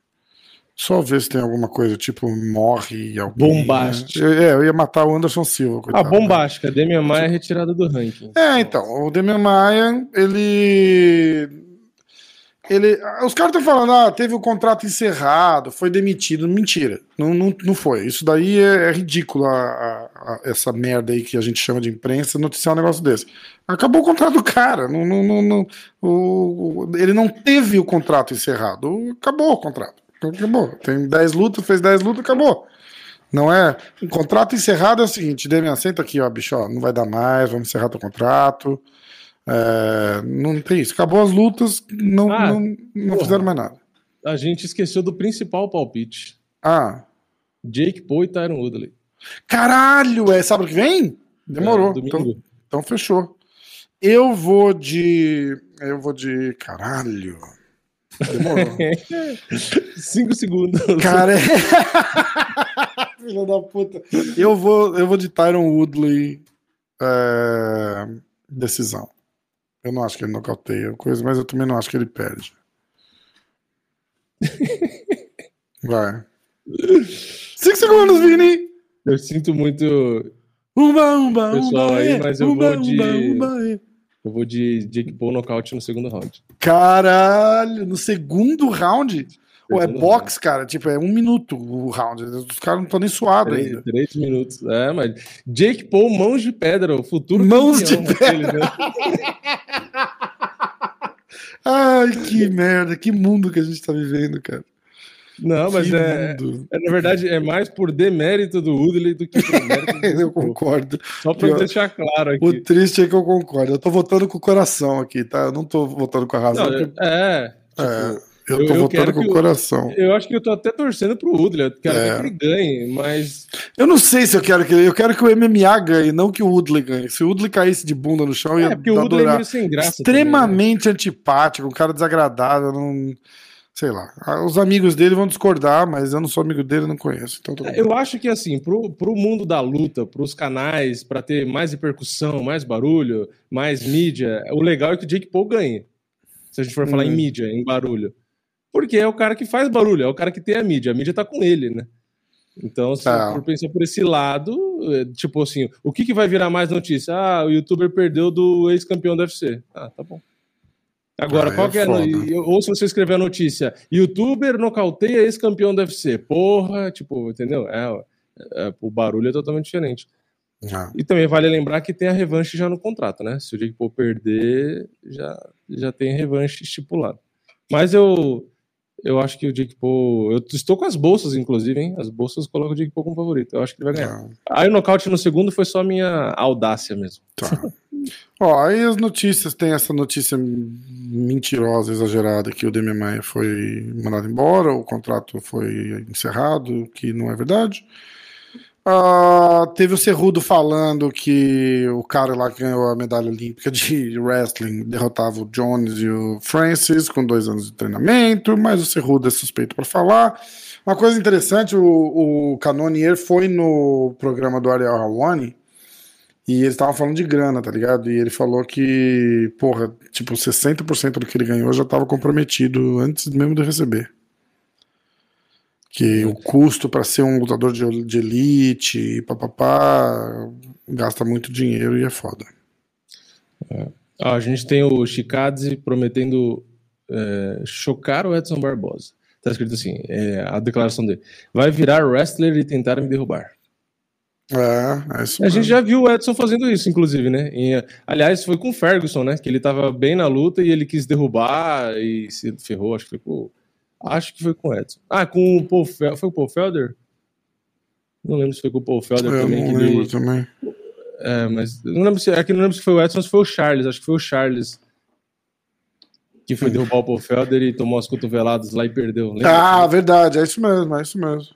Só ver se tem alguma coisa, tipo, morre alguém. Bombástica. Né? É, eu ia matar o Anderson Silva. Coitado, a bombástica. Né? Demian Maia é retirada do ranking. É, então. O Demian Maia, ele. Ele, os caras estão falando, ah, teve o contrato encerrado, foi demitido. Mentira, não, não, não foi. Isso daí é, é ridículo, a, a, a, essa merda aí que a gente chama de imprensa, noticiar um negócio desse. Acabou o contrato do cara. Não, não, não, o, ele não teve o contrato encerrado. Acabou o contrato. Acabou. Tem 10 lutas, fez 10 lutas, acabou. Não é. O contrato encerrado é o seguinte: Demian, senta aqui, ó, bicho, ó, não vai dar mais, vamos encerrar teu contrato. É, não tem isso. Acabou as lutas, não, ah, não, não fizeram mais nada. A gente esqueceu do principal palpite. Ah. Jake Paul e Tyron Woodley. Caralho, é sábado que vem? Demorou. É, então, então fechou. Eu vou de. Eu vou de. Caralho. Demorou. Cinco segundos. Cara, é... Filha da puta. Eu vou, eu vou de Tyron Woodley. É... Decisão. Eu não acho que ele nocauteia coisa, mas eu também não acho que ele perde. Vai. Cinco segundos, Vini! Eu sinto muito. Umba, umba, pessoal umba, aí, é. mas eu umba, vou de. Umba, umba, é. Eu vou de Jake Paul nocaute no segundo round. Caralho, no segundo round? Ou é box, cara? Tipo, é um minuto o round. Os caras não estão nem suados ainda. Três minutos. É, mas. Jake Paul, mãos de pedra, o futuro. Mãos de pedra. Né? Ai, que merda, que mundo que a gente tá vivendo, cara. Não, mas é, é, Na verdade, é mais por demérito do Woodley do que por mérito do Eu concordo. Só pra eu, deixar claro aqui. O triste é que eu concordo. Eu tô votando com o coração aqui, tá? Eu não tô votando com a razão. Não, porque... É. Tipo, é. Eu tô eu, votando com o coração. Eu acho que eu tô até torcendo pro Woodley. Eu quero é. que ele ganhe, mas. Eu não sei se eu quero que ele. Eu quero que o MMA ganhe, não que o Woodley ganhe. Se o Woodley caísse de bunda no chão, é, ia porque o Woodley é meio sem graça. Extremamente também, né? antipático, um cara desagradável. Não sei lá. Os amigos dele vão discordar, mas eu não sou amigo dele, não conheço. Então tô... Eu acho que assim, pro, pro mundo da luta, pros canais, para ter mais repercussão, mais barulho, mais mídia, o legal é que o Jake Paul ganhe. Se a gente for hum. falar em hum. mídia, em barulho. Porque é o cara que faz barulho, é o cara que tem a mídia. A mídia tá com ele, né? Então, se tá. for pensar por esse lado, é, tipo assim, o que, que vai virar mais notícia? Ah, o youtuber perdeu do ex-campeão do UFC. Ah, tá bom. Agora, ah, qual é que é? Ou se você escrever a notícia, youtuber nocauteia ex-campeão do UFC. Porra, tipo, entendeu? É, é, o barulho é totalmente diferente. Ah. E também vale lembrar que tem a revanche já no contrato, né? Se o Jake Paul perder, já, já tem revanche estipulado. Mas eu eu acho que o Jake Paul. Eu estou com as bolsas, inclusive, hein? As bolsas colocam o Jake Paul como favorito. Eu acho que ele vai ganhar. Tá. Aí o nocaute no segundo foi só minha audácia mesmo. Tá. Ó, aí as notícias, tem essa notícia mentirosa, exagerada, que o Demian Maia foi mandado embora, o contrato foi encerrado, que não é verdade. Uh, teve o Cerrudo falando que o cara lá que ganhou a medalha olímpica de wrestling derrotava o Jones e o Francis com dois anos de treinamento, mas o Cerrudo é suspeito para falar. Uma coisa interessante, o, o Canonier foi no programa do Ariel Hawani e eles estavam falando de grana, tá ligado? E ele falou que, porra, tipo, 60% do que ele ganhou já estava comprometido antes mesmo de receber que o custo para ser um lutador de, de elite, papapá, gasta muito dinheiro e é foda. É. Ah, a gente tem o Chicadze prometendo é, chocar o Edson Barbosa. Tá escrito assim, é, a declaração dele. Vai virar wrestler e tentar me derrubar. É, é isso A gente já viu o Edson fazendo isso, inclusive, né? E, aliás, foi com o Ferguson, né? Que ele tava bem na luta e ele quis derrubar e se ferrou, acho que foi com Acho que foi com o Edson. Ah, com o Paul Felder. Foi o Paul Felder? Não lembro se foi com o Paul Felder eu também. Não lembro ele... também. É, mas não lembro se, aqui é não lembro se foi o Edson ou se foi o Charles. Acho que foi o Charles que foi derrubar o Paul Felder e tomou as cotoveladas lá e perdeu. Lembra? Ah, verdade. É isso mesmo, é isso mesmo.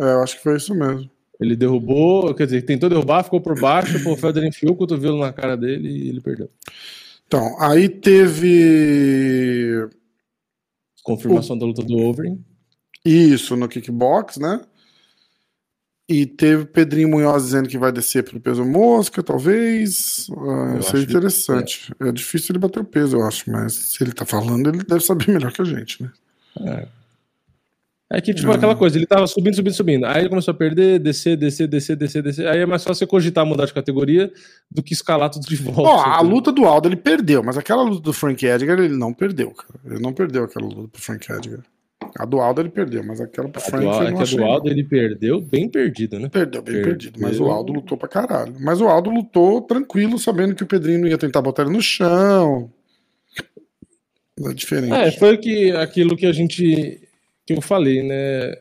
É, eu acho que foi isso mesmo. Ele derrubou, quer dizer, tentou derrubar, ficou por baixo, o Felder enfiou o cotovelo na cara dele e ele perdeu. Então, aí teve Confirmação o... da luta do Overeem. Isso, no kickbox, né? E teve Pedrinho Munhoz dizendo que vai descer pelo peso mosca, talvez. Uh, seria interessante. Que... É. é. difícil ele bater o peso, eu acho, mas se ele tá falando, ele deve saber melhor que a gente, né? É. É que, tipo, aquela coisa, ele tava subindo, subindo, subindo. Aí ele começou a perder, descer, descer, descer, descer, descer. Aí é mais fácil você cogitar mudar de categoria do que escalar tudo de volta. Ó, a luta do Aldo ele perdeu, mas aquela luta do Frank Edgar ele não perdeu, cara. Ele não perdeu aquela luta pro Frank Edgar. A do Aldo ele perdeu, mas aquela pro A Frank do, eu é que a do Aldo ele perdeu bem perdido, né? Perdeu, bem Perdeu. perdido. Mas o Aldo lutou pra caralho. Mas o Aldo lutou tranquilo, sabendo que o Pedrinho não ia tentar botar ele no chão. É diferente. É, foi que, aquilo que a gente. Que eu falei, né?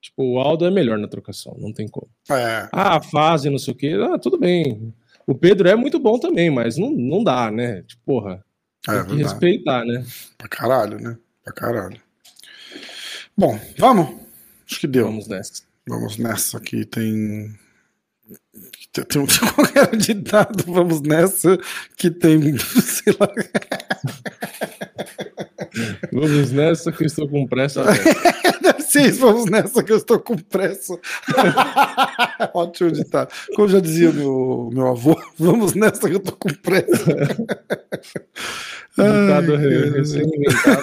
Tipo, o Aldo é melhor na trocação, não tem como. É. Ah, a fase, não sei o quê, ah, tudo bem. O Pedro é muito bom também, mas não, não dá, né? Tipo, porra, É, tem que respeitar, né? Pra caralho, né? Pra caralho. Bom, vamos. Acho que deu. Vamos nessa. Vamos nessa que tem. Tem tem um qualquer ditado, vamos nessa que tem, sei lá, Vamos nessa que eu estou com pressa. vamos nessa que eu estou com pressa. Ótimo ditado. Como já dizia meu, meu avô, vamos nessa que eu estou com pressa. Ditado recém-inventado.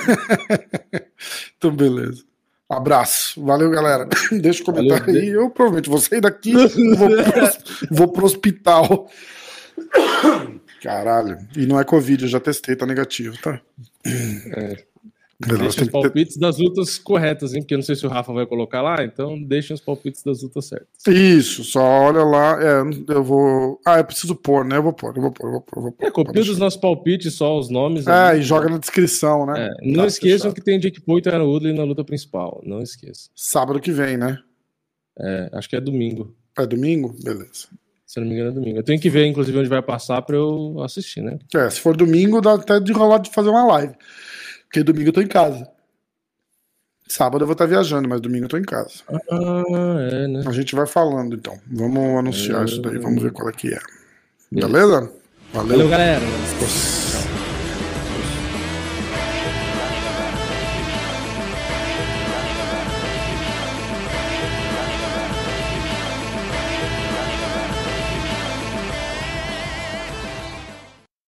Então, beleza. Abraço. Valeu, galera. Deixa o comentário Valeu. aí. Eu provavelmente vou sair daqui e vou pro, vou pro hospital. Caralho. E não é Covid, eu já testei, tá negativo, tá? Beleza, Deixa os que ter- palpites das lutas corretas, hein? Porque eu não sei se o Rafa vai colocar lá, então deixem os palpites das lutas certas. Isso, só olha lá. É, eu vou. Ah, eu preciso pôr, né? Eu vou pôr, eu vou pôr, eu vou pôr. Eu vou pôr. É, copia dos nossos palpites, só os nomes. É, ali. e joga na descrição, né? É, não Tá esqueçam fechado. que tem Jake Paul e Tyron Woodley na luta principal. Não esqueçam. Sábado que vem, né? É, acho que é domingo. É domingo? Beleza. Se não me engano, é domingo. Eu tenho que ver, inclusive, onde vai passar pra eu assistir, né? É, se for domingo, dá até de rolar de fazer uma live. Porque domingo eu tô em casa. Sábado eu vou estar viajando, mas domingo eu tô em casa. Ah, é, né? A gente vai falando, então. Vamos anunciar É. isso daí, vamos ver qual é que é. Beleza? Valeu, galera. Valeu.